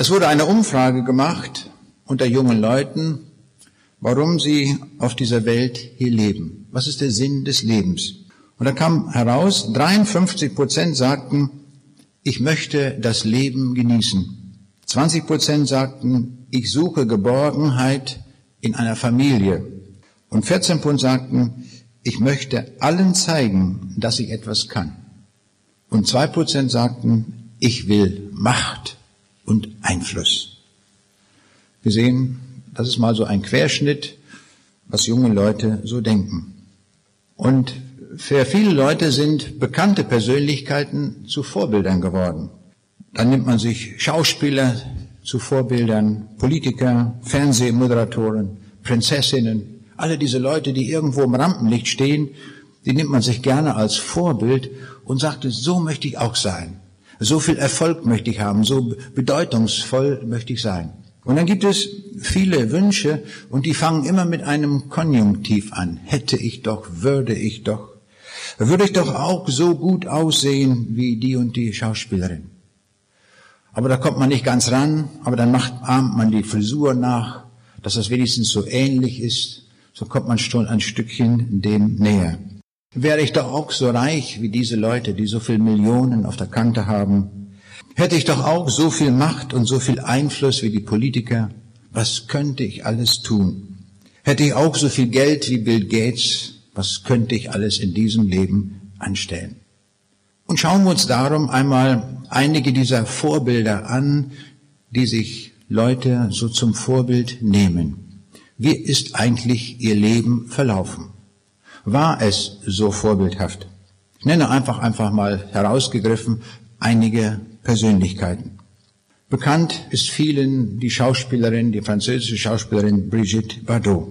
Es wurde eine Umfrage gemacht unter jungen Leuten, warum sie auf dieser Welt hier leben. Was ist der Sinn des Lebens? Und da kam heraus, 53 Prozent sagten, ich möchte das Leben genießen. 20 Prozent sagten, ich suche Geborgenheit in einer Familie. Und 14 Prozent sagten, ich möchte allen zeigen, dass ich etwas kann. Und zwei Prozent sagten, ich will Macht und Einfluss. Wir sehen, das ist mal so ein Querschnitt, was junge Leute so denken. Und für viele Leute sind bekannte Persönlichkeiten zu Vorbildern geworden. Dann nimmt man sich Schauspieler zu Vorbildern, Politiker, Fernsehmoderatoren, Prinzessinnen, alle diese Leute, die irgendwo im Rampenlicht stehen, die nimmt man sich gerne als Vorbild und sagte, so möchte ich auch sein. So viel Erfolg möchte ich haben, so bedeutungsvoll möchte ich sein. Und dann gibt es viele Wünsche und die fangen immer mit einem Konjunktiv an. Hätte ich doch, würde ich doch. Würde ich doch auch so gut aussehen wie die und die Schauspielerin. Aber da kommt man nicht ganz ran, aber dann macht, ahmt man die Frisur nach, dass das wenigstens so ähnlich ist. So kommt man schon ein Stückchen dem näher. Wäre ich doch auch so reich wie diese Leute, die so viel Millionen auf der Kante haben, hätte ich doch auch so viel Macht und so viel Einfluss wie die Politiker, was könnte ich alles tun? Hätte ich auch so viel Geld wie Bill Gates, was könnte ich alles in diesem Leben anstellen? Und schauen wir uns darum einmal einige dieser Vorbilder an, die sich Leute so zum Vorbild nehmen. Wie ist eigentlich ihr Leben verlaufen? War es so vorbildhaft? Ich nenne einfach, einfach mal herausgegriffen einige Persönlichkeiten. Bekannt ist vielen die Schauspielerin, die französische Schauspielerin Brigitte Bardot.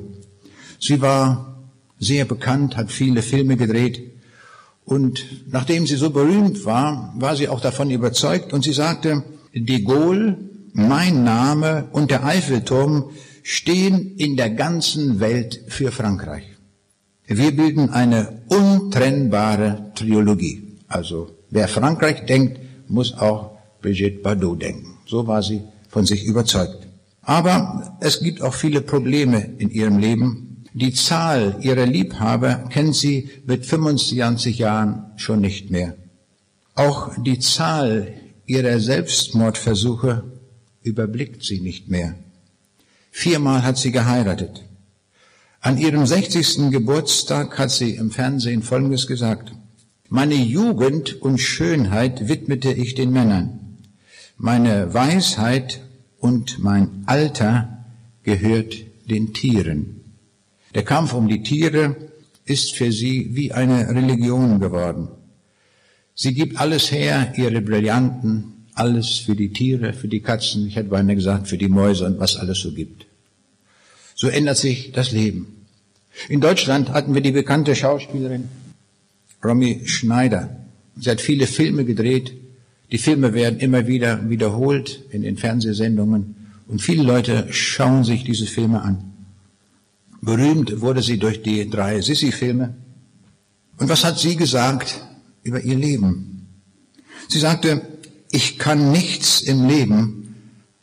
Sie war sehr bekannt, hat viele Filme gedreht und nachdem sie so berühmt war, war sie auch davon überzeugt und sie sagte, de Gaulle, mein Name und der Eiffelturm stehen in der ganzen Welt für Frankreich. Wir bilden eine untrennbare Triologie. Also wer Frankreich denkt, muss auch Brigitte Bardot denken. So war sie von sich überzeugt. Aber es gibt auch viele Probleme in ihrem Leben. Die Zahl ihrer Liebhaber kennt sie mit 25 Jahren schon nicht mehr. Auch die Zahl ihrer Selbstmordversuche überblickt sie nicht mehr. Viermal hat sie geheiratet. An ihrem 60. Geburtstag hat sie im Fernsehen Folgendes gesagt. Meine Jugend und Schönheit widmete ich den Männern. Meine Weisheit und mein Alter gehört den Tieren. Der Kampf um die Tiere ist für sie wie eine Religion geworden. Sie gibt alles her, ihre Brillanten, alles für die Tiere, für die Katzen, ich hätte beinahe gesagt, für die Mäuse und was alles so gibt. So ändert sich das Leben. In Deutschland hatten wir die bekannte Schauspielerin Romy Schneider. Sie hat viele Filme gedreht. Die Filme werden immer wieder wiederholt in den Fernsehsendungen und viele Leute schauen sich diese Filme an. Berühmt wurde sie durch die drei Sissi-Filme. Und was hat sie gesagt über ihr Leben? Sie sagte, ich kann nichts im Leben,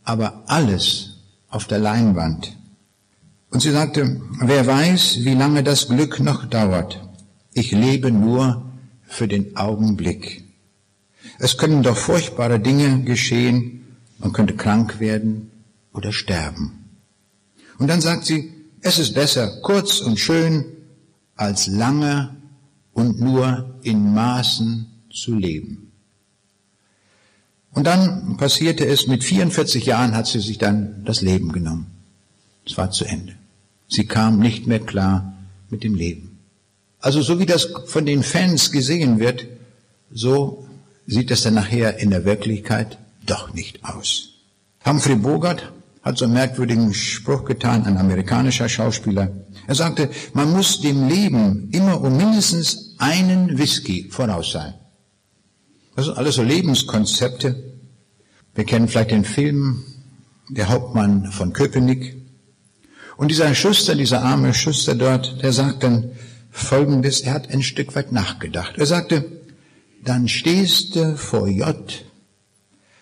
aber alles auf der Leinwand. Und sie sagte, wer weiß, wie lange das Glück noch dauert. Ich lebe nur für den Augenblick. Es können doch furchtbare Dinge geschehen. Man könnte krank werden oder sterben. Und dann sagt sie, es ist besser kurz und schön, als lange und nur in Maßen zu leben. Und dann passierte es, mit 44 Jahren hat sie sich dann das Leben genommen. Es war zu Ende. Sie kam nicht mehr klar mit dem Leben. Also so wie das von den Fans gesehen wird, so sieht es dann nachher in der Wirklichkeit doch nicht aus. Humphrey Bogart hat so einen merkwürdigen Spruch getan, ein amerikanischer Schauspieler. Er sagte, man muss dem Leben immer um mindestens einen Whisky voraus sein. Das sind alles so Lebenskonzepte. Wir kennen vielleicht den Film Der Hauptmann von Köpenick. Und dieser Schuster, dieser arme Schuster dort, der sagt dann Folgendes, er hat ein Stück weit nachgedacht. Er sagte, dann stehst du vor J,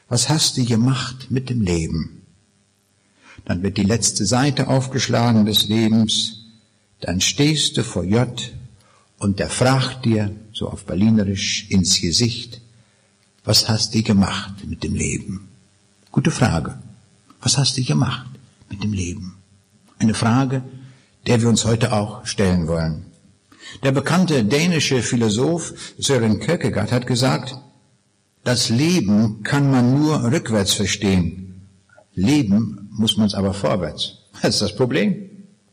Was hast du gemacht mit dem Leben? Dann wird die letzte Seite aufgeschlagen des Lebens. Dann stehst du vor J und der fragt dir, so auf Berlinerisch, ins Gesicht, was hast du gemacht mit dem Leben? Gute Frage. Was hast du gemacht mit dem Leben? Eine Frage, der wir uns heute auch stellen wollen. Der bekannte dänische Philosoph Søren Kierkegaard hat gesagt, das Leben kann man nur rückwärts verstehen. Leben muss man es aber vorwärts. Das ist das Problem.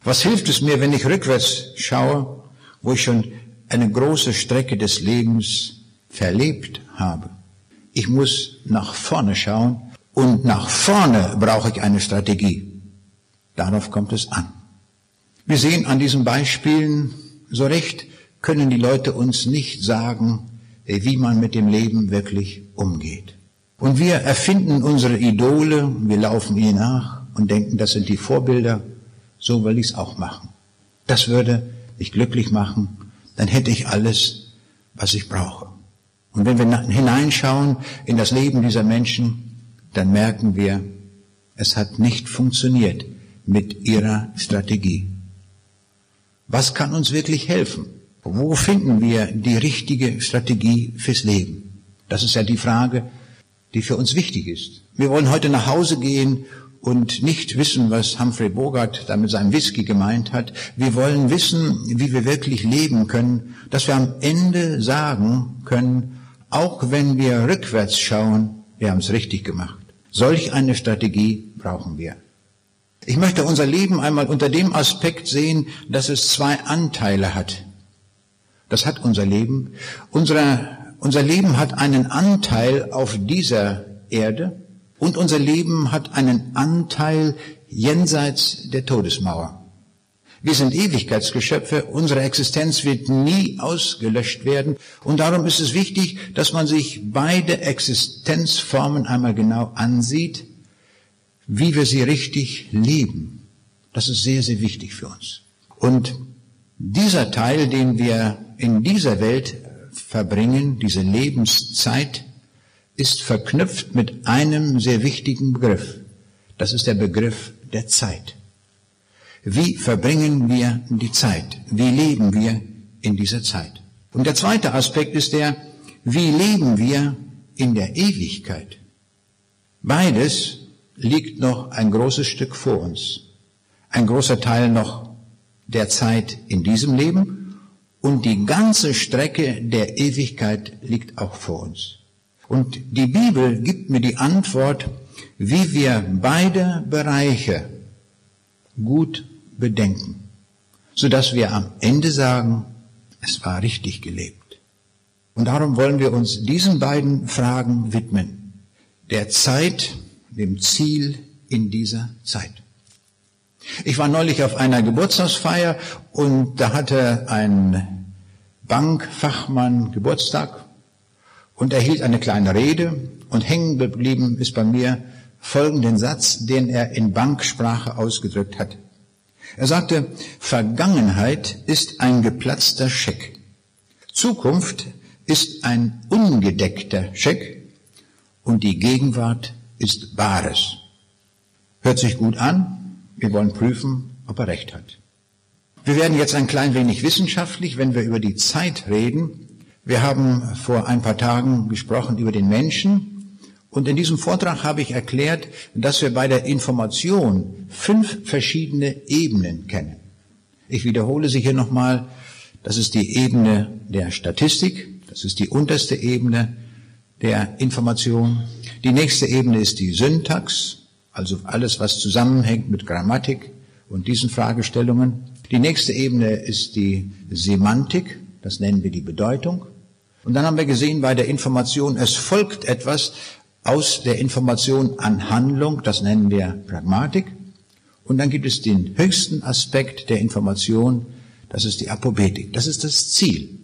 Was hilft es mir, wenn ich rückwärts schaue, wo ich schon eine große Strecke des Lebens verlebt habe? Ich muss nach vorne schauen und nach vorne brauche ich eine Strategie. Darauf kommt es an. Wir sehen an diesen Beispielen, so recht können die Leute uns nicht sagen, wie man mit dem Leben wirklich umgeht. Und wir erfinden unsere Idole, wir laufen ihnen nach und denken, das sind die Vorbilder, so will ich es auch machen. Das würde mich glücklich machen, dann hätte ich alles, was ich brauche. Und wenn wir hineinschauen in das Leben dieser Menschen, dann merken wir, es hat nicht funktioniert mit ihrer Strategie. Was kann uns wirklich helfen? Wo finden wir die richtige Strategie fürs Leben? Das ist ja die Frage, die für uns wichtig ist. Wir wollen heute nach Hause gehen und nicht wissen, was Humphrey Bogart da mit seinem Whisky gemeint hat. Wir wollen wissen, wie wir wirklich leben können, dass wir am Ende sagen können, auch wenn wir rückwärts schauen, wir haben es richtig gemacht. Solch eine Strategie brauchen wir. Ich möchte unser Leben einmal unter dem Aspekt sehen, dass es zwei Anteile hat. Das hat unser Leben. Unsere, unser Leben hat einen Anteil auf dieser Erde und unser Leben hat einen Anteil jenseits der Todesmauer. Wir sind Ewigkeitsgeschöpfe, unsere Existenz wird nie ausgelöscht werden und darum ist es wichtig, dass man sich beide Existenzformen einmal genau ansieht, wie wir sie richtig leben. Das ist sehr, sehr wichtig für uns. Und dieser Teil, den wir in dieser Welt verbringen, diese Lebenszeit, ist verknüpft mit einem sehr wichtigen Begriff. Das ist der Begriff der Zeit. Wie verbringen wir die Zeit? Wie leben wir in dieser Zeit? Und der zweite Aspekt ist der, wie leben wir in der Ewigkeit? Beides liegt noch ein großes Stück vor uns. Ein großer Teil noch der Zeit in diesem Leben und die ganze Strecke der Ewigkeit liegt auch vor uns. Und die Bibel gibt mir die Antwort, wie wir beide Bereiche gut bedenken, sodass wir am Ende sagen, es war richtig gelebt. Und darum wollen wir uns diesen beiden Fragen widmen. Der Zeit, dem Ziel in dieser Zeit. Ich war neulich auf einer Geburtstagsfeier und da hatte ein Bankfachmann Geburtstag und er hielt eine kleine Rede und hängen geblieben ist bei mir folgenden Satz, den er in Banksprache ausgedrückt hat. Er sagte, Vergangenheit ist ein geplatzter Scheck. Zukunft ist ein ungedeckter Scheck und die Gegenwart ist Bares. Hört sich gut an. Wir wollen prüfen, ob er recht hat. Wir werden jetzt ein klein wenig wissenschaftlich, wenn wir über die Zeit reden. Wir haben vor ein paar Tagen gesprochen über den Menschen und in diesem Vortrag habe ich erklärt, dass wir bei der Information fünf verschiedene Ebenen kennen. Ich wiederhole sie hier nochmal. Das ist die Ebene der Statistik. Das ist die unterste Ebene der Information. Die nächste Ebene ist die Syntax, also alles, was zusammenhängt mit Grammatik und diesen Fragestellungen. Die nächste Ebene ist die Semantik, das nennen wir die Bedeutung. Und dann haben wir gesehen bei der Information, es folgt etwas, aus der Information an Handlung, das nennen wir Pragmatik. Und dann gibt es den höchsten Aspekt der Information, das ist die Apobetik, das ist das Ziel.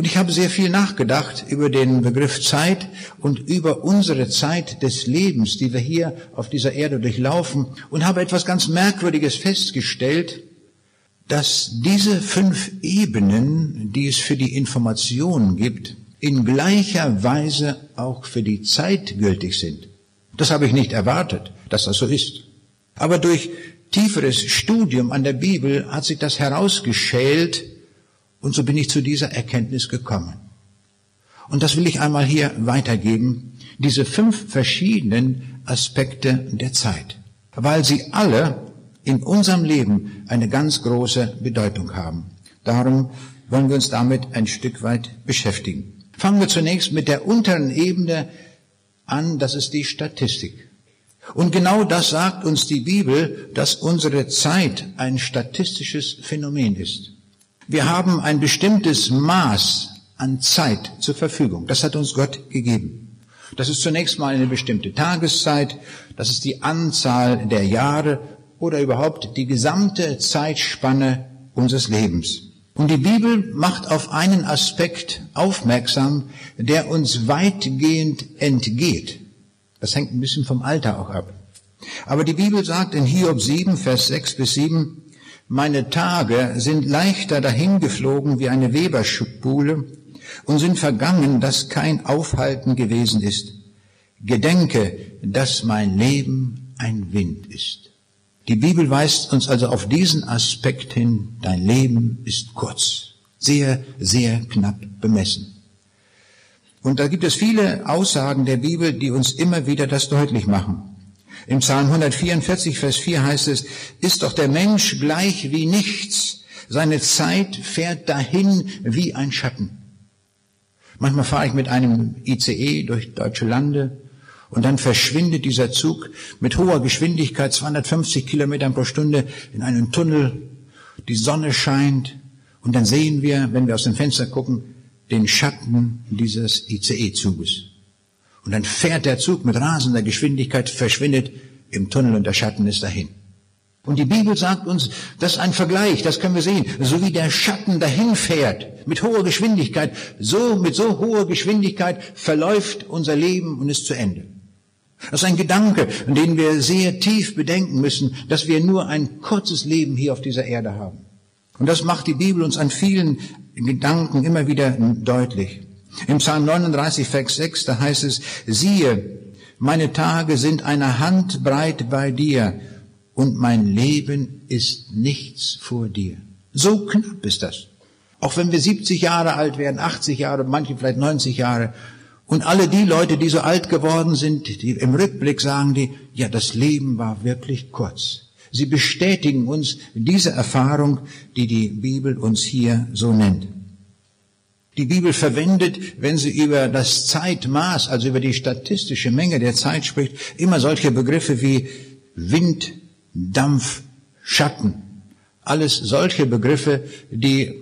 Und ich habe sehr viel nachgedacht über den Begriff Zeit und über unsere Zeit des Lebens, die wir hier auf dieser Erde durchlaufen und habe etwas ganz Merkwürdiges festgestellt, dass diese fünf Ebenen, die es für die Information gibt, in gleicher Weise auch für die Zeit gültig sind. Das habe ich nicht erwartet, dass das so ist. Aber durch tieferes Studium an der Bibel hat sich das herausgeschält und so bin ich zu dieser Erkenntnis gekommen. Und das will ich einmal hier weitergeben, diese fünf verschiedenen Aspekte der Zeit, weil sie alle in unserem Leben eine ganz große Bedeutung haben. Darum wollen wir uns damit ein Stück weit beschäftigen. Fangen wir zunächst mit der unteren Ebene an, das ist die Statistik. Und genau das sagt uns die Bibel, dass unsere Zeit ein statistisches Phänomen ist. Wir haben ein bestimmtes Maß an Zeit zur Verfügung. Das hat uns Gott gegeben. Das ist zunächst mal eine bestimmte Tageszeit, das ist die Anzahl der Jahre oder überhaupt die gesamte Zeitspanne unseres Lebens. Und die Bibel macht auf einen Aspekt aufmerksam, der uns weitgehend entgeht. Das hängt ein bisschen vom Alter auch ab. Aber die Bibel sagt in Hiob 7, Vers 6 bis 7, meine Tage sind leichter dahingeflogen wie eine Weberspule und sind vergangen, dass kein Aufhalten gewesen ist. Gedenke, dass mein Leben ein Wind ist. Die Bibel weist uns also auf diesen Aspekt hin, dein Leben ist kurz, sehr, sehr knapp bemessen. Und da gibt es viele Aussagen der Bibel, die uns immer wieder das deutlich machen. Im Psalm 144, Vers 4 heißt es, ist doch der Mensch gleich wie nichts. Seine Zeit fährt dahin wie ein Schatten. Manchmal fahre ich mit einem ICE durch deutsche Lande und dann verschwindet dieser Zug mit hoher Geschwindigkeit, 250 Kilometern pro Stunde, in einen Tunnel. Die Sonne scheint und dann sehen wir, wenn wir aus dem Fenster gucken, den Schatten dieses ICE-Zuges. Und dann fährt der Zug mit rasender Geschwindigkeit, verschwindet im Tunnel und der Schatten ist dahin. Und die Bibel sagt uns, das ist ein Vergleich, das können wir sehen. So wie der Schatten dahin fährt, mit hoher Geschwindigkeit, so, mit so hoher Geschwindigkeit verläuft unser Leben und ist zu Ende. Das ist ein Gedanke, den wir sehr tief bedenken müssen, dass wir nur ein kurzes Leben hier auf dieser Erde haben. Und das macht die Bibel uns an vielen Gedanken immer wieder deutlich. Im Psalm 39, Vers 6, da heißt es, siehe, meine Tage sind eine Handbreit bei dir und mein Leben ist nichts vor dir. So knapp ist das. Auch wenn wir 70 Jahre alt werden, 80 Jahre, manche vielleicht 90 Jahre. Und alle die Leute, die so alt geworden sind, die im Rückblick sagen die, ja, das Leben war wirklich kurz. Sie bestätigen uns diese Erfahrung, die die Bibel uns hier so nennt. Die Bibel verwendet, wenn sie über das Zeitmaß, also über die statistische Menge der Zeit spricht, immer solche Begriffe wie Wind, Dampf, Schatten. Alles solche Begriffe, die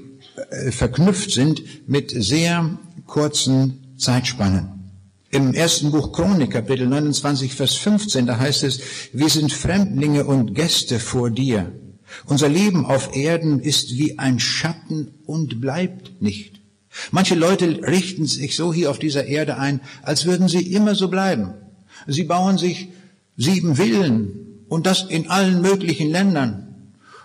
äh, verknüpft sind mit sehr kurzen Zeitspannen. Im ersten Buch Chronik, Kapitel 29, Vers 15, da heißt es, wir sind Fremdlinge und Gäste vor dir. Unser Leben auf Erden ist wie ein Schatten und bleibt nicht. Manche Leute richten sich so hier auf dieser Erde ein, als würden sie immer so bleiben. Sie bauen sich sieben Villen und das in allen möglichen Ländern,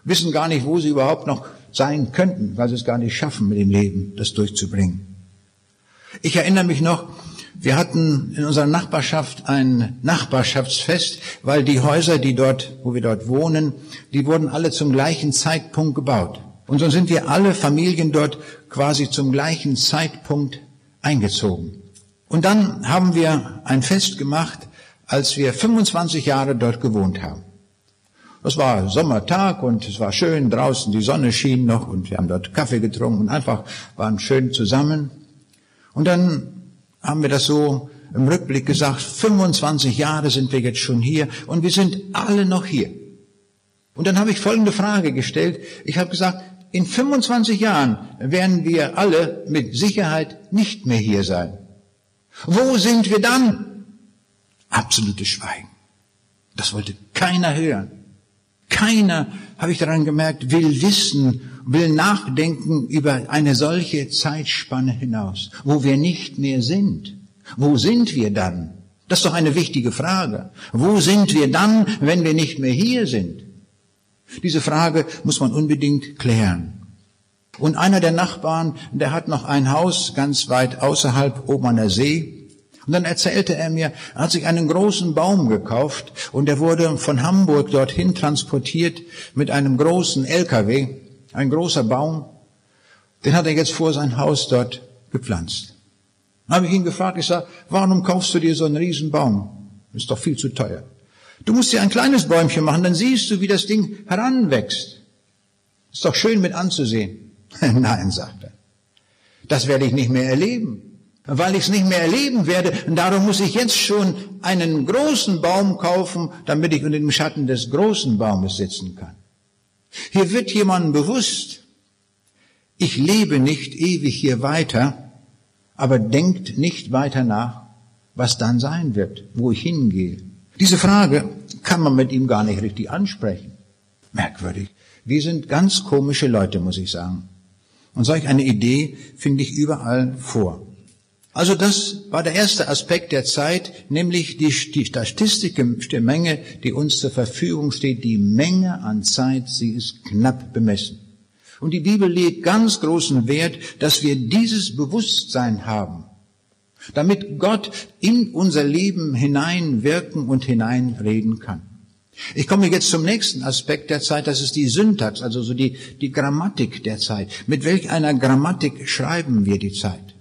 wissen gar nicht, wo sie überhaupt noch sein könnten, weil sie es gar nicht schaffen, mit dem Leben das durchzubringen. Ich erinnere mich noch, wir hatten in unserer Nachbarschaft ein Nachbarschaftsfest, weil die Häuser, die dort, wo wir dort wohnen, die wurden alle zum gleichen Zeitpunkt gebaut. Und so sind wir alle Familien dort quasi zum gleichen Zeitpunkt eingezogen. Und dann haben wir ein Fest gemacht, als wir 25 Jahre dort gewohnt haben. Es war Sommertag und es war schön draußen, die Sonne schien noch und wir haben dort Kaffee getrunken und einfach waren schön zusammen. Und dann haben wir das so im Rückblick gesagt, 25 Jahre sind wir jetzt schon hier und wir sind alle noch hier. Und dann habe ich folgende Frage gestellt. Ich habe gesagt, in 25 Jahren werden wir alle mit Sicherheit nicht mehr hier sein. Wo sind wir dann? Absolutes Schweigen. Das wollte keiner hören. Keiner, habe ich daran gemerkt, will wissen, will nachdenken über eine solche Zeitspanne hinaus, wo wir nicht mehr sind. Wo sind wir dann? Das ist doch eine wichtige Frage. Wo sind wir dann, wenn wir nicht mehr hier sind? Diese Frage muss man unbedingt klären. Und einer der Nachbarn, der hat noch ein Haus ganz weit außerhalb oben an der See. Und dann erzählte er mir, er hat sich einen großen Baum gekauft und der wurde von Hamburg dorthin transportiert mit einem großen LKW, ein großer Baum. Den hat er jetzt vor sein Haus dort gepflanzt. Dann habe ich ihn gefragt, ich sage, warum kaufst du dir so einen riesen Baum? Ist doch viel zu teuer. Du musst dir ein kleines Bäumchen machen, dann siehst du, wie das Ding heranwächst. Ist doch schön mit anzusehen. Nein, sagt er. Das werde ich nicht mehr erleben weil ich es nicht mehr erleben werde. Und darum muss ich jetzt schon einen großen Baum kaufen, damit ich unter dem Schatten des großen Baumes sitzen kann. Hier wird jemandem bewusst, ich lebe nicht ewig hier weiter, aber denkt nicht weiter nach, was dann sein wird, wo ich hingehe. Diese Frage kann man mit ihm gar nicht richtig ansprechen. Merkwürdig. Wir sind ganz komische Leute, muss ich sagen. Und solch eine Idee finde ich überall vor. Also das war der erste Aspekt der Zeit, nämlich die, die Statistik der Menge, die uns zur Verfügung steht. Die Menge an Zeit, sie ist knapp bemessen. Und die Bibel legt ganz großen Wert, dass wir dieses Bewusstsein haben, damit Gott in unser Leben hineinwirken und hineinreden kann. Ich komme jetzt zum nächsten Aspekt der Zeit, das ist die Syntax, also so die, die Grammatik der Zeit. Mit welch einer Grammatik schreiben wir die Zeit?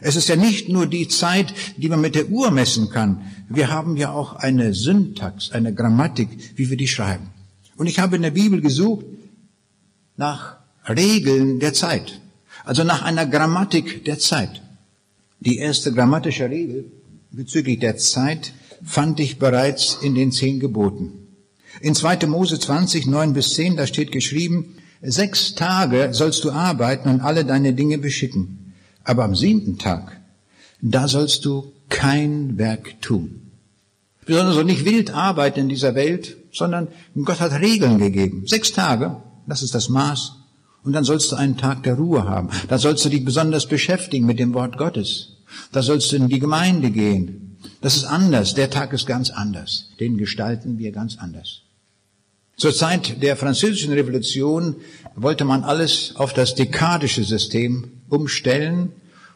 Es ist ja nicht nur die Zeit, die man mit der Uhr messen kann. Wir haben ja auch eine Syntax, eine Grammatik, wie wir die schreiben. Und ich habe in der Bibel gesucht nach Regeln der Zeit, also nach einer Grammatik der Zeit. Die erste grammatische Regel bezüglich der Zeit fand ich bereits in den zehn Geboten. In 2. Mose 20, 9 bis 10, da steht geschrieben, sechs Tage sollst du arbeiten und alle deine Dinge beschicken. Aber am siebten Tag, da sollst du kein Werk tun. Wir sollen also nicht wild arbeiten in dieser Welt, sondern Gott hat Regeln gegeben. Sechs Tage, das ist das Maß. Und dann sollst du einen Tag der Ruhe haben. Da sollst du dich besonders beschäftigen mit dem Wort Gottes. Da sollst du in die Gemeinde gehen. Das ist anders. Der Tag ist ganz anders. Den gestalten wir ganz anders. Zur Zeit der französischen Revolution wollte man alles auf das dekadische System umstellen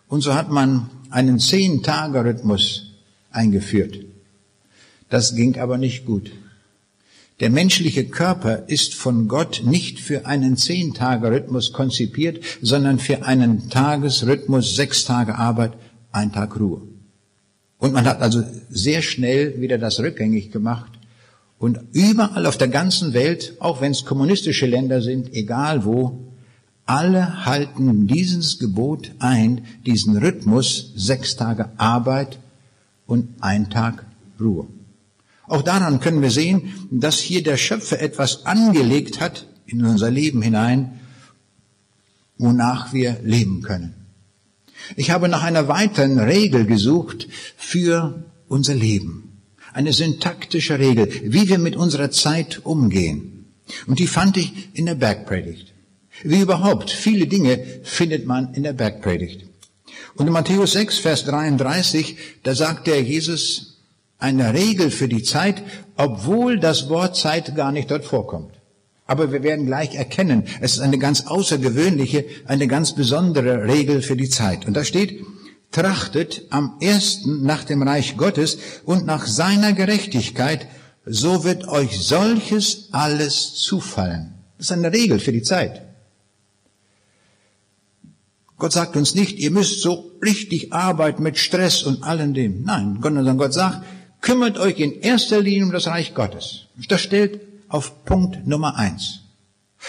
und so hat man einen Zehn-Tage-Rhythmus eingeführt. Das ging aber nicht gut. Der menschliche Körper ist von Gott nicht für einen Zehn-Tage-Rhythmus konzipiert, sondern für einen Tagesrhythmus, sechs Tage Arbeit, ein Tag Ruhe. Und man hat also sehr schnell wieder das rückgängig gemacht. Und überall auf der ganzen Welt, auch wenn es kommunistische Länder sind, egal wo, alle halten dieses Gebot ein, diesen Rhythmus, sechs Tage Arbeit und ein Tag Ruhe. Auch daran können wir sehen, dass hier der Schöpfer etwas angelegt hat in unser Leben hinein, wonach wir leben können. Ich habe nach einer weiteren Regel gesucht für unser Leben. Eine syntaktische Regel, wie wir mit unserer Zeit umgehen. Und die fand ich in der Bergpredigt. Wie überhaupt, viele Dinge findet man in der Bergpredigt. Und in Matthäus 6, Vers 33, da sagt der Jesus eine Regel für die Zeit, obwohl das Wort Zeit gar nicht dort vorkommt. Aber wir werden gleich erkennen, es ist eine ganz außergewöhnliche, eine ganz besondere Regel für die Zeit. Und da steht, trachtet am ersten nach dem Reich Gottes und nach seiner Gerechtigkeit, so wird euch solches alles zufallen. Das ist eine Regel für die Zeit. Gott sagt uns nicht, ihr müsst so richtig arbeiten mit Stress und allem dem. Nein, sondern Gott sagt, kümmert euch in erster Linie um das Reich Gottes. Das stellt auf Punkt Nummer eins.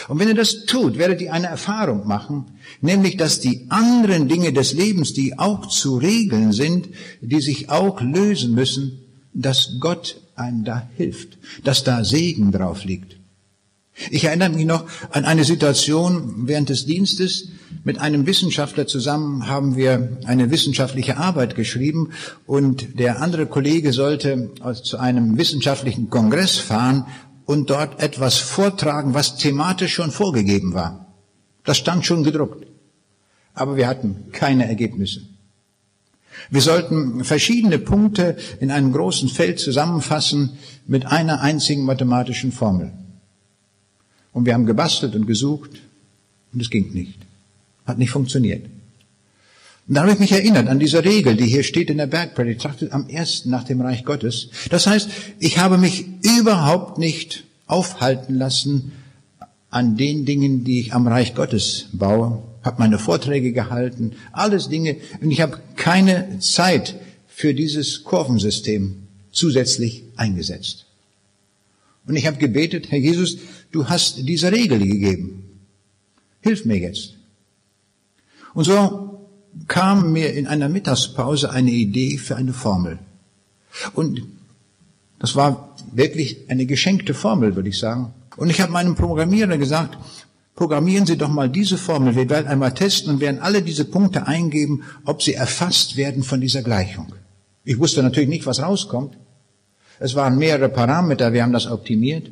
Und wenn ihr das tut, werdet ihr eine Erfahrung machen, nämlich dass die anderen Dinge des Lebens, die auch zu regeln sind, die sich auch lösen müssen, dass Gott einem da hilft, dass da Segen drauf liegt. Ich erinnere mich noch an eine Situation während des Dienstes. Mit einem Wissenschaftler zusammen haben wir eine wissenschaftliche Arbeit geschrieben und der andere Kollege sollte zu einem wissenschaftlichen Kongress fahren und dort etwas vortragen, was thematisch schon vorgegeben war. Das stand schon gedruckt. Aber wir hatten keine Ergebnisse. Wir sollten verschiedene Punkte in einem großen Feld zusammenfassen mit einer einzigen mathematischen Formel. Und wir haben gebastelt und gesucht und es ging nicht. Hat nicht funktioniert. Und da habe ich mich erinnert an diese Regel, die hier steht in der Bergpredigt, trachtet am ersten nach dem Reich Gottes. Das heißt, ich habe mich überhaupt nicht aufhalten lassen an den Dingen, die ich am Reich Gottes baue, habe meine Vorträge gehalten, alles Dinge, und ich habe keine Zeit für dieses Kurvensystem zusätzlich eingesetzt. Und ich habe gebetet, Herr Jesus, du hast diese Regel gegeben. Hilf mir jetzt. Und so kam mir in einer Mittagspause eine Idee für eine Formel. Und das war wirklich eine geschenkte Formel, würde ich sagen. Und ich habe meinem Programmierer gesagt, programmieren Sie doch mal diese Formel. Wir werden einmal testen und werden alle diese Punkte eingeben, ob sie erfasst werden von dieser Gleichung. Ich wusste natürlich nicht, was rauskommt. Es waren mehrere Parameter, wir haben das optimiert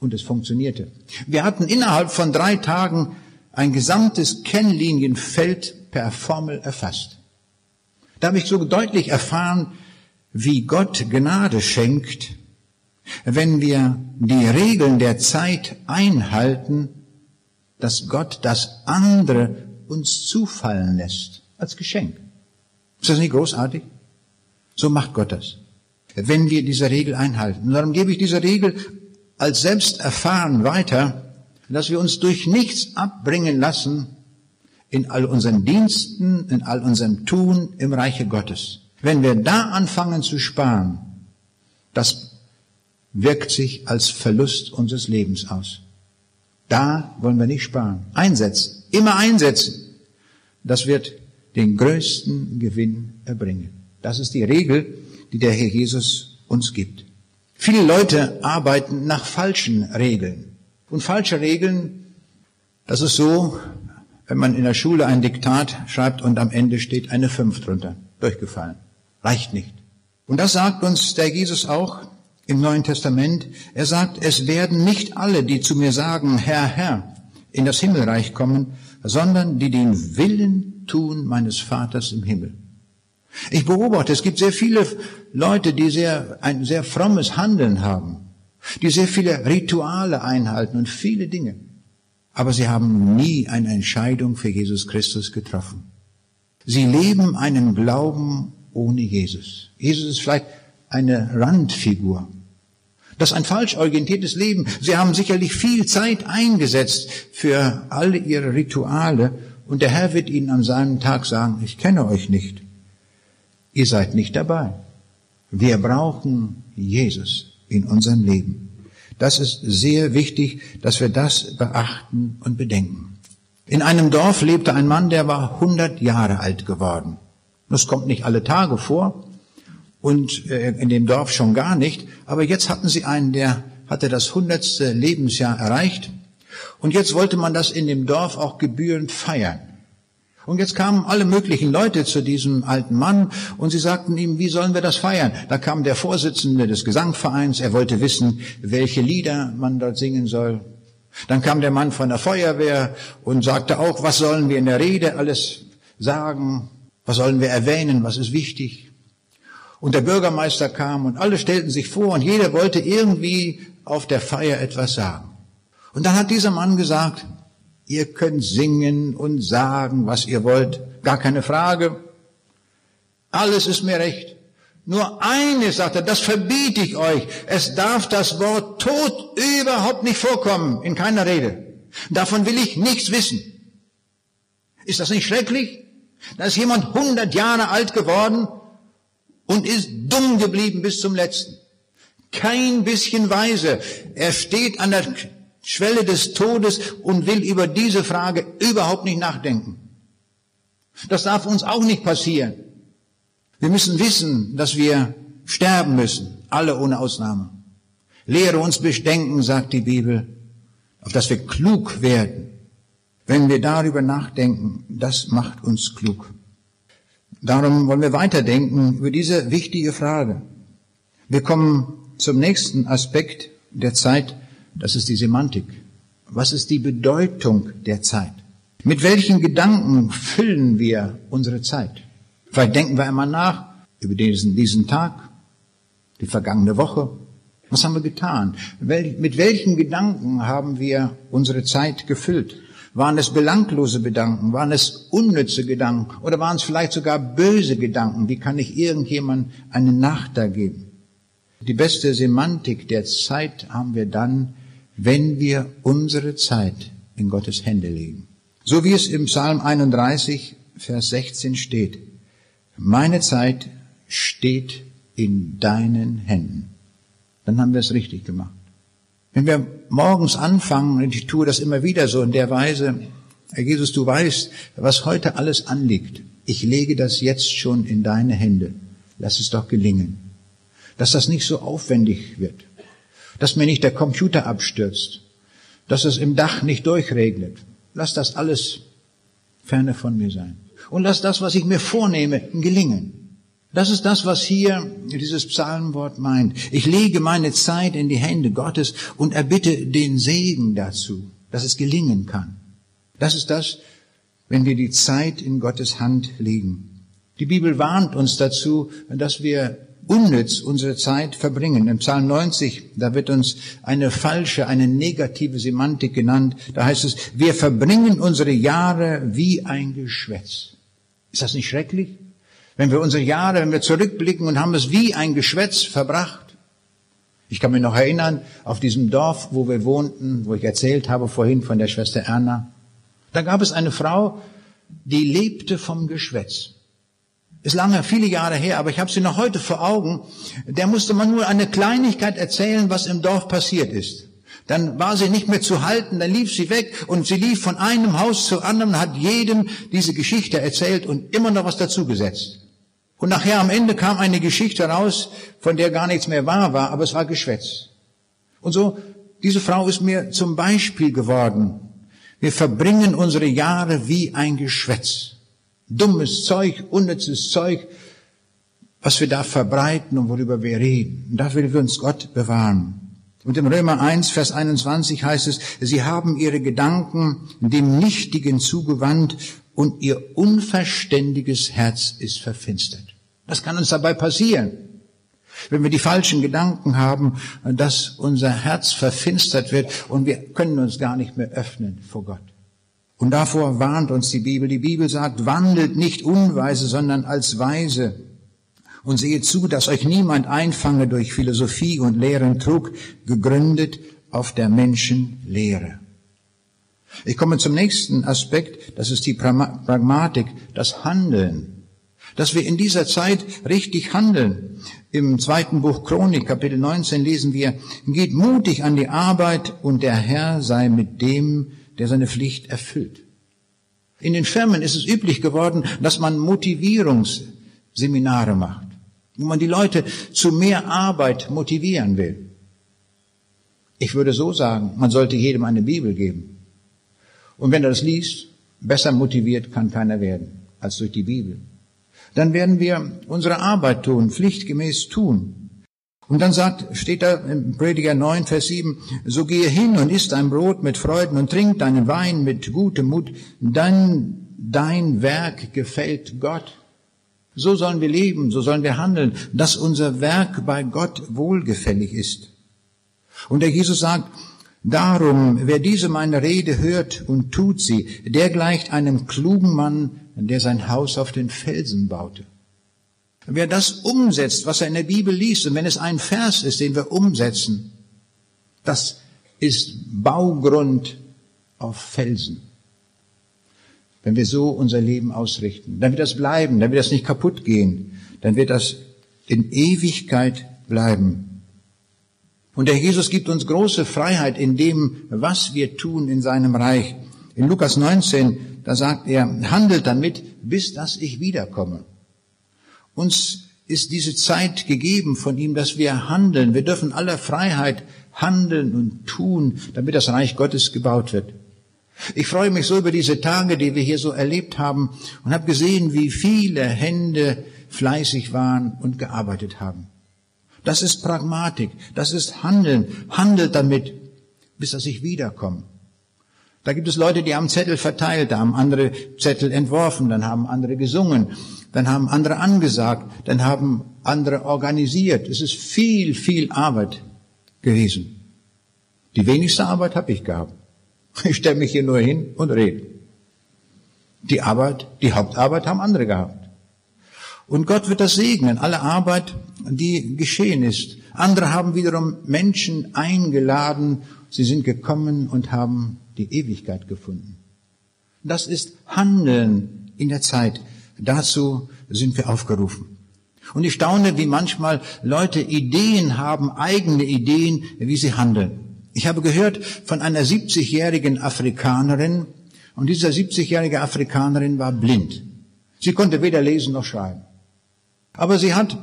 und es funktionierte. Wir hatten innerhalb von drei Tagen ein gesamtes Kennlinienfeld per Formel erfasst. Da habe ich so deutlich erfahren, wie Gott Gnade schenkt, wenn wir die Regeln der Zeit einhalten, dass Gott das andere uns zufallen lässt als Geschenk. Ist das nicht großartig? So macht Gott das. Wenn wir diese Regel einhalten. Und darum gebe ich diese Regel als selbst erfahren weiter, dass wir uns durch nichts abbringen lassen in all unseren Diensten, in all unserem Tun im Reiche Gottes. Wenn wir da anfangen zu sparen, das wirkt sich als Verlust unseres Lebens aus. Da wollen wir nicht sparen. Einsetzen. Immer einsetzen. Das wird den größten Gewinn erbringen. Das ist die Regel, die der Herr Jesus uns gibt. Viele Leute arbeiten nach falschen Regeln. Und falsche Regeln, das ist so, wenn man in der Schule ein Diktat schreibt und am Ende steht eine Fünf drunter. Durchgefallen. Reicht nicht. Und das sagt uns der Jesus auch im Neuen Testament. Er sagt, es werden nicht alle, die zu mir sagen, Herr, Herr, in das Himmelreich kommen, sondern die den Willen tun meines Vaters im Himmel. Ich beobachte, es gibt sehr viele Leute, die sehr, ein sehr frommes Handeln haben, die sehr viele Rituale einhalten und viele Dinge. Aber sie haben nie eine Entscheidung für Jesus Christus getroffen. Sie leben einen Glauben ohne Jesus. Jesus ist vielleicht eine Randfigur. Das ist ein falsch orientiertes Leben. Sie haben sicherlich viel Zeit eingesetzt für alle ihre Rituale und der Herr wird ihnen an seinem Tag sagen, ich kenne euch nicht. Ihr seid nicht dabei. Wir brauchen Jesus in unserem Leben. Das ist sehr wichtig, dass wir das beachten und bedenken. In einem Dorf lebte ein Mann, der war 100 Jahre alt geworden. Das kommt nicht alle Tage vor und äh, in dem Dorf schon gar nicht. Aber jetzt hatten sie einen, der hatte das hundertste Lebensjahr erreicht und jetzt wollte man das in dem Dorf auch gebührend feiern. Und jetzt kamen alle möglichen Leute zu diesem alten Mann und sie sagten ihm, wie sollen wir das feiern? Da kam der Vorsitzende des Gesangvereins, er wollte wissen, welche Lieder man dort singen soll. Dann kam der Mann von der Feuerwehr und sagte auch, was sollen wir in der Rede alles sagen? Was sollen wir erwähnen? Was ist wichtig? Und der Bürgermeister kam und alle stellten sich vor und jeder wollte irgendwie auf der Feier etwas sagen. Und dann hat dieser Mann gesagt, Ihr könnt singen und sagen, was ihr wollt, gar keine Frage. Alles ist mir recht. Nur eines, sagt er, das verbiete ich euch. Es darf das Wort Tod überhaupt nicht vorkommen, in keiner Rede. Davon will ich nichts wissen. Ist das nicht schrecklich? Da ist jemand 100 Jahre alt geworden und ist dumm geblieben bis zum letzten. Kein bisschen weise. Er steht an der Schwelle des Todes und will über diese Frage überhaupt nicht nachdenken. Das darf uns auch nicht passieren. Wir müssen wissen, dass wir sterben müssen, alle ohne Ausnahme. Lehre uns bedenken, sagt die Bibel, auf dass wir klug werden. Wenn wir darüber nachdenken, das macht uns klug. Darum wollen wir weiterdenken über diese wichtige Frage. Wir kommen zum nächsten Aspekt der Zeit, das ist die Semantik. Was ist die Bedeutung der Zeit? Mit welchen Gedanken füllen wir unsere Zeit? Vielleicht denken wir einmal nach über diesen, diesen Tag, die vergangene Woche. Was haben wir getan? Mit welchen Gedanken haben wir unsere Zeit gefüllt? Waren es belanglose Gedanken? Waren es unnütze Gedanken? Oder waren es vielleicht sogar böse Gedanken? Wie kann ich irgendjemand eine Nachteil geben? Die beste Semantik der Zeit haben wir dann, wenn wir unsere Zeit in Gottes Hände legen. So wie es im Psalm 31, Vers 16 steht. Meine Zeit steht in deinen Händen. Dann haben wir es richtig gemacht. Wenn wir morgens anfangen, und ich tue das immer wieder so in der Weise, Herr Jesus, du weißt, was heute alles anliegt. Ich lege das jetzt schon in deine Hände. Lass es doch gelingen. Dass das nicht so aufwendig wird. Dass mir nicht der Computer abstürzt. Dass es im Dach nicht durchregnet. Lass das alles ferne von mir sein. Und lass das, was ich mir vornehme, gelingen. Das ist das, was hier dieses Psalmwort meint. Ich lege meine Zeit in die Hände Gottes und erbitte den Segen dazu, dass es gelingen kann. Das ist das, wenn wir die Zeit in Gottes Hand legen. Die Bibel warnt uns dazu, dass wir unnütz unsere Zeit verbringen. Im Psalm 90, da wird uns eine falsche, eine negative Semantik genannt. Da heißt es, wir verbringen unsere Jahre wie ein Geschwätz. Ist das nicht schrecklich? Wenn wir unsere Jahre, wenn wir zurückblicken und haben es wie ein Geschwätz verbracht. Ich kann mich noch erinnern, auf diesem Dorf, wo wir wohnten, wo ich erzählt habe vorhin von der Schwester Erna. Da gab es eine Frau, die lebte vom Geschwätz. Ist lange, viele Jahre her, aber ich habe sie noch heute vor Augen. Der musste man nur eine Kleinigkeit erzählen, was im Dorf passiert ist. Dann war sie nicht mehr zu halten, dann lief sie weg und sie lief von einem Haus zu anderen, hat jedem diese Geschichte erzählt und immer noch was dazugesetzt. Und nachher am Ende kam eine Geschichte raus, von der gar nichts mehr wahr war, aber es war Geschwätz. Und so, diese Frau ist mir zum Beispiel geworden. Wir verbringen unsere Jahre wie ein Geschwätz. Dummes Zeug, unnützes Zeug, was wir da verbreiten und worüber wir reden. Und da will wir uns Gott bewahren. Und im Römer 1, Vers 21 heißt es, sie haben ihre Gedanken dem Nichtigen zugewandt und ihr unverständiges Herz ist verfinstert. Das kann uns dabei passieren. Wenn wir die falschen Gedanken haben, dass unser Herz verfinstert wird und wir können uns gar nicht mehr öffnen vor Gott. Und davor warnt uns die Bibel. Die Bibel sagt, wandelt nicht unweise, sondern als weise. Und seht zu, dass euch niemand einfange durch Philosophie und leeren Trug, gegründet auf der Menschen Lehre. Ich komme zum nächsten Aspekt, das ist die Pragmatik, das Handeln. Dass wir in dieser Zeit richtig handeln. Im zweiten Buch Chronik, Kapitel 19, lesen wir, geht mutig an die Arbeit und der Herr sei mit dem, der seine Pflicht erfüllt. In den Firmen ist es üblich geworden, dass man Motivierungsseminare macht, wo man die Leute zu mehr Arbeit motivieren will. Ich würde so sagen, man sollte jedem eine Bibel geben. Und wenn er das liest, besser motiviert kann keiner werden als durch die Bibel. Dann werden wir unsere Arbeit tun, pflichtgemäß tun. Und dann sagt, steht da im Prediger 9, Vers 7, so gehe hin und isst dein Brot mit Freuden und trink deinen Wein mit gutem Mut, dann dein Werk gefällt Gott. So sollen wir leben, so sollen wir handeln, dass unser Werk bei Gott wohlgefällig ist. Und der Jesus sagt, Darum, wer diese meine Rede hört und tut sie, der gleicht einem klugen Mann, der sein Haus auf den Felsen baute. Wer das umsetzt, was er in der Bibel liest, und wenn es ein Vers ist, den wir umsetzen, das ist Baugrund auf Felsen. Wenn wir so unser Leben ausrichten, dann wird das bleiben, dann wird das nicht kaputt gehen, dann wird das in Ewigkeit bleiben. Und der Jesus gibt uns große Freiheit in dem, was wir tun in seinem Reich. In Lukas 19, da sagt er, handelt damit, bis dass ich wiederkomme. Uns ist diese Zeit gegeben von ihm, dass wir handeln. Wir dürfen aller Freiheit handeln und tun, damit das Reich Gottes gebaut wird. Ich freue mich so über diese Tage, die wir hier so erlebt haben und habe gesehen, wie viele Hände fleißig waren und gearbeitet haben. Das ist Pragmatik, das ist Handeln. Handelt damit, bis dass ich wiederkomme. Da gibt es Leute, die haben Zettel verteilt, da haben andere Zettel entworfen, dann haben andere gesungen, dann haben andere angesagt, dann haben andere organisiert. Es ist viel, viel Arbeit gewesen. Die wenigste Arbeit habe ich gehabt. Ich stelle mich hier nur hin und rede. Die Arbeit, die Hauptarbeit haben andere gehabt. Und Gott wird das segnen, alle Arbeit, die geschehen ist. Andere haben wiederum Menschen eingeladen, sie sind gekommen und haben die Ewigkeit gefunden. Das ist Handeln in der Zeit. Dazu sind wir aufgerufen. Und ich staune, wie manchmal Leute Ideen haben, eigene Ideen, wie sie handeln. Ich habe gehört von einer 70-jährigen Afrikanerin, und diese 70-jährige Afrikanerin war blind. Sie konnte weder lesen noch schreiben. Aber sie hat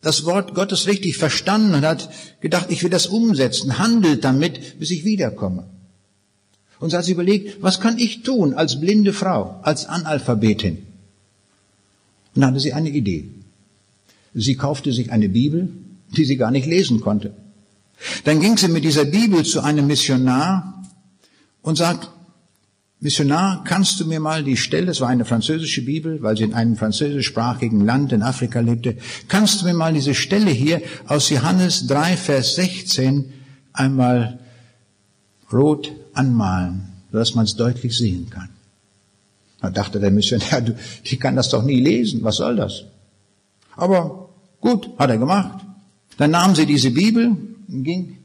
das Wort Gottes richtig verstanden und hat gedacht, ich will das umsetzen, handelt damit, bis ich wiederkomme. Und sie hat sich überlegt, was kann ich tun als blinde Frau, als Analphabetin? Dann hatte sie eine Idee. Sie kaufte sich eine Bibel, die sie gar nicht lesen konnte. Dann ging sie mit dieser Bibel zu einem Missionar und sagt, Missionar, kannst du mir mal die Stelle, es war eine französische Bibel, weil sie in einem französischsprachigen Land in Afrika lebte, kannst du mir mal diese Stelle hier aus Johannes 3, Vers 16 einmal rot anmalen, sodass man es deutlich sehen kann. Da dachte der Missionar, du, die kann das doch nie lesen, was soll das? Aber gut, hat er gemacht. Dann nahm sie diese Bibel, ging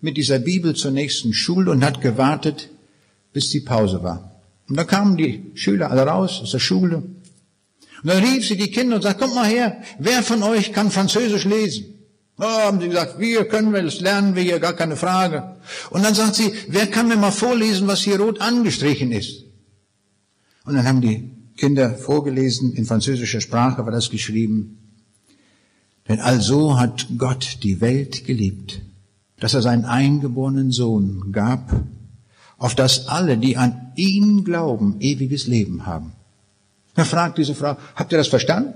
mit dieser Bibel zur nächsten Schule und hat gewartet, bis die Pause war. Und da kamen die Schüler alle raus aus der Schule. Und dann rief sie die Kinder und sagte, kommt mal her, wer von euch kann Französisch lesen? Oh, haben sie gesagt, wir können wir, das lernen wir hier, gar keine Frage. Und dann sagt sie, wer kann mir mal vorlesen, was hier rot angestrichen ist? Und dann haben die Kinder vorgelesen, in französischer Sprache war das geschrieben. Denn also hat Gott die Welt geliebt, dass er seinen eingeborenen Sohn gab, auf dass alle, die an ihn glauben, ewiges Leben haben. Da fragt diese Frau, habt ihr das verstanden?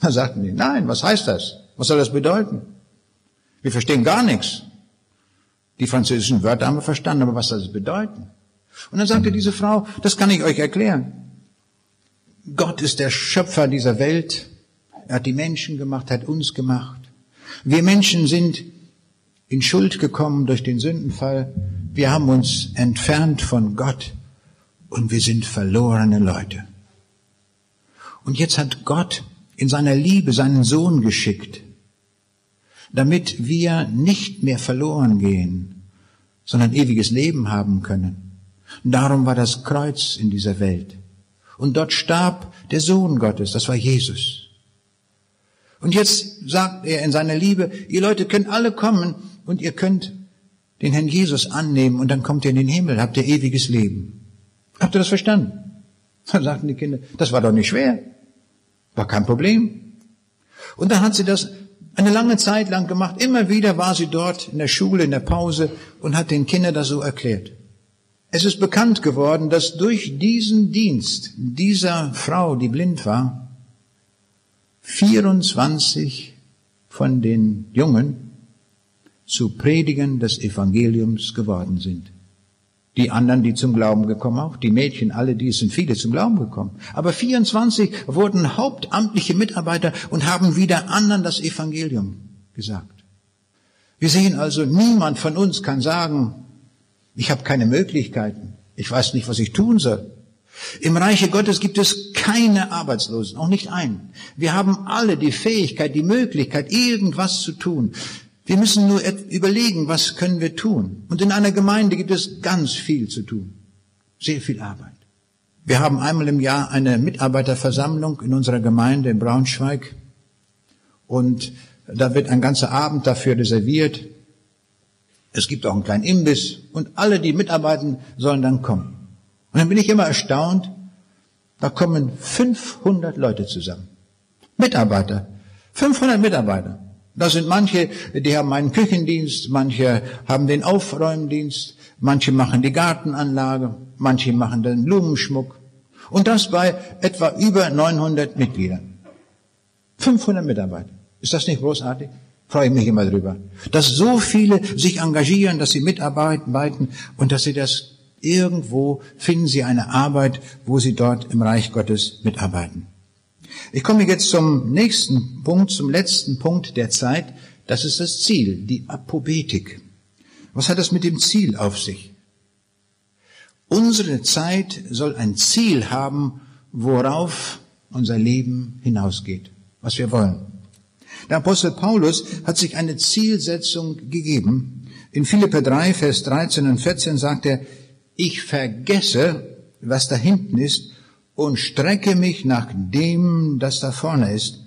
Da sagten die, nein, was heißt das? Was soll das bedeuten? Wir verstehen gar nichts. Die französischen Wörter haben wir verstanden, aber was soll das bedeuten? Und dann sagte diese Frau, das kann ich euch erklären. Gott ist der Schöpfer dieser Welt. Er hat die Menschen gemacht, hat uns gemacht. Wir Menschen sind in Schuld gekommen durch den Sündenfall. Wir haben uns entfernt von Gott und wir sind verlorene Leute. Und jetzt hat Gott in seiner Liebe seinen Sohn geschickt, damit wir nicht mehr verloren gehen, sondern ewiges Leben haben können. Darum war das Kreuz in dieser Welt. Und dort starb der Sohn Gottes, das war Jesus. Und jetzt sagt er in seiner Liebe, ihr Leute könnt alle kommen und ihr könnt den Herrn Jesus annehmen und dann kommt ihr in den Himmel, habt ihr ewiges Leben. Habt ihr das verstanden? Dann sagten die Kinder, das war doch nicht schwer. War kein Problem. Und dann hat sie das eine lange Zeit lang gemacht. Immer wieder war sie dort in der Schule, in der Pause und hat den Kindern das so erklärt. Es ist bekannt geworden, dass durch diesen Dienst dieser Frau, die blind war, 24 von den Jungen zu Predigern des Evangeliums geworden sind. Die anderen, die zum Glauben gekommen, auch die Mädchen, alle, die sind viele zum Glauben gekommen. Aber 24 wurden hauptamtliche Mitarbeiter und haben wieder anderen das Evangelium gesagt. Wir sehen also, niemand von uns kann sagen, ich habe keine Möglichkeiten, ich weiß nicht, was ich tun soll. Im Reiche Gottes gibt es keine Arbeitslosen, auch nicht einen. Wir haben alle die Fähigkeit, die Möglichkeit, irgendwas zu tun. Wir müssen nur überlegen, was können wir tun. Und in einer Gemeinde gibt es ganz viel zu tun. Sehr viel Arbeit. Wir haben einmal im Jahr eine Mitarbeiterversammlung in unserer Gemeinde in Braunschweig. Und da wird ein ganzer Abend dafür reserviert. Es gibt auch einen kleinen Imbiss. Und alle, die mitarbeiten, sollen dann kommen. Und dann bin ich immer erstaunt. Da kommen 500 Leute zusammen. Mitarbeiter. 500 Mitarbeiter. Da sind manche, die haben einen Küchendienst, manche haben den Aufräumdienst, manche machen die Gartenanlage, manche machen den Blumenschmuck. Und das bei etwa über 900 Mitgliedern. 500 Mitarbeiter. Ist das nicht großartig? Freue ich mich immer drüber. Dass so viele sich engagieren, dass sie mitarbeiten und dass sie das irgendwo finden sie eine Arbeit, wo sie dort im Reich Gottes mitarbeiten. Ich komme jetzt zum nächsten Punkt, zum letzten Punkt der Zeit. Das ist das Ziel, die Apobetik. Was hat das mit dem Ziel auf sich? Unsere Zeit soll ein Ziel haben, worauf unser Leben hinausgeht, was wir wollen. Der Apostel Paulus hat sich eine Zielsetzung gegeben. In Philipper 3, Vers 13 und 14 sagt er, ich vergesse, was da hinten ist und strecke mich nach dem, das da vorne ist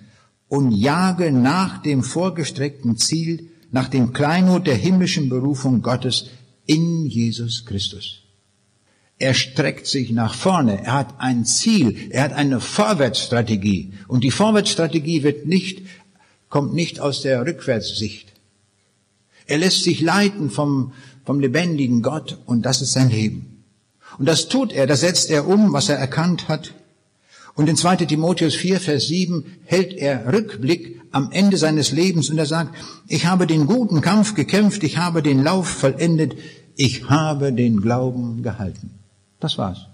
und jage nach dem vorgestreckten Ziel, nach dem Kleinod der himmlischen Berufung Gottes in Jesus Christus. Er streckt sich nach vorne. Er hat ein Ziel. Er hat eine Vorwärtsstrategie. Und die Vorwärtsstrategie wird nicht, kommt nicht aus der Rückwärtssicht. Er lässt sich leiten vom, vom lebendigen Gott und das ist sein Leben. Und das tut er, das setzt er um, was er erkannt hat. Und in 2 Timotheus 4, Vers 7 hält er Rückblick am Ende seines Lebens und er sagt, ich habe den guten Kampf gekämpft, ich habe den Lauf vollendet, ich habe den Glauben gehalten. Das war's.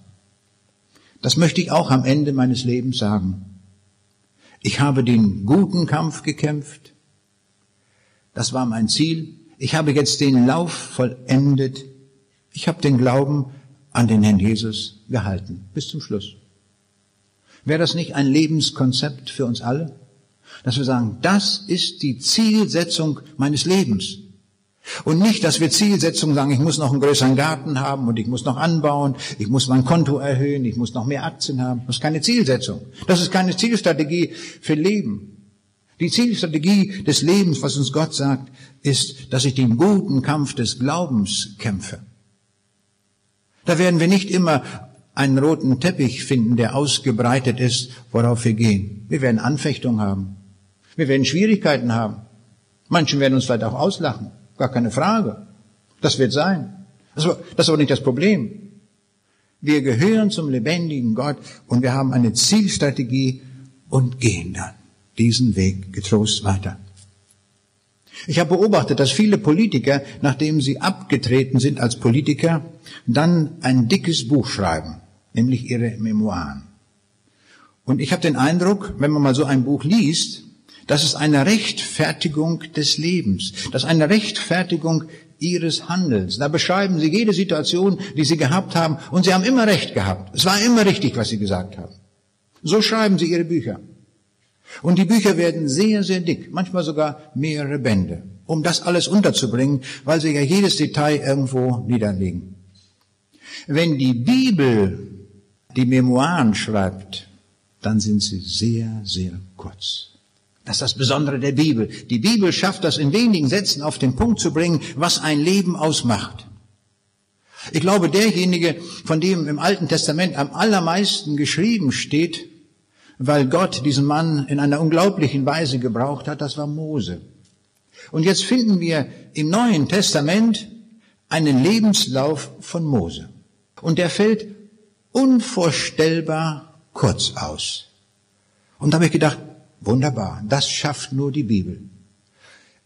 Das möchte ich auch am Ende meines Lebens sagen. Ich habe den guten Kampf gekämpft. Das war mein Ziel. Ich habe jetzt den Lauf vollendet. Ich habe den Glauben an den Herrn Jesus gehalten. Bis zum Schluss. Wäre das nicht ein Lebenskonzept für uns alle? Dass wir sagen, das ist die Zielsetzung meines Lebens. Und nicht, dass wir Zielsetzungen sagen, ich muss noch einen größeren Garten haben und ich muss noch anbauen, ich muss mein Konto erhöhen, ich muss noch mehr Aktien haben. Das ist keine Zielsetzung. Das ist keine Zielstrategie für Leben. Die Zielstrategie des Lebens, was uns Gott sagt, ist, dass ich den guten Kampf des Glaubens kämpfe. Da werden wir nicht immer einen roten Teppich finden, der ausgebreitet ist, worauf wir gehen. Wir werden Anfechtungen haben. Wir werden Schwierigkeiten haben. Manchen werden uns vielleicht auch auslachen. Gar keine Frage. Das wird sein. Das ist aber nicht das Problem. Wir gehören zum lebendigen Gott und wir haben eine Zielstrategie und gehen dann diesen Weg getrost weiter. Ich habe beobachtet, dass viele Politiker, nachdem sie abgetreten sind als Politiker, dann ein dickes Buch schreiben, nämlich ihre Memoiren. Und ich habe den Eindruck, wenn man mal so ein Buch liest, das ist eine Rechtfertigung des Lebens. Das ist eine Rechtfertigung ihres Handelns. Da beschreiben sie jede Situation, die sie gehabt haben, und sie haben immer recht gehabt. Es war immer richtig, was sie gesagt haben. So schreiben sie ihre Bücher. Und die Bücher werden sehr, sehr dick, manchmal sogar mehrere Bände, um das alles unterzubringen, weil sie ja jedes Detail irgendwo niederlegen. Wenn die Bibel die Memoiren schreibt, dann sind sie sehr, sehr kurz. Das ist das Besondere der Bibel. Die Bibel schafft das in wenigen Sätzen auf den Punkt zu bringen, was ein Leben ausmacht. Ich glaube, derjenige, von dem im Alten Testament am allermeisten geschrieben steht, weil Gott diesen Mann in einer unglaublichen Weise gebraucht hat, das war Mose. Und jetzt finden wir im Neuen Testament einen Lebenslauf von Mose. Und der fällt unvorstellbar kurz aus. Und da habe ich gedacht, Wunderbar, das schafft nur die Bibel.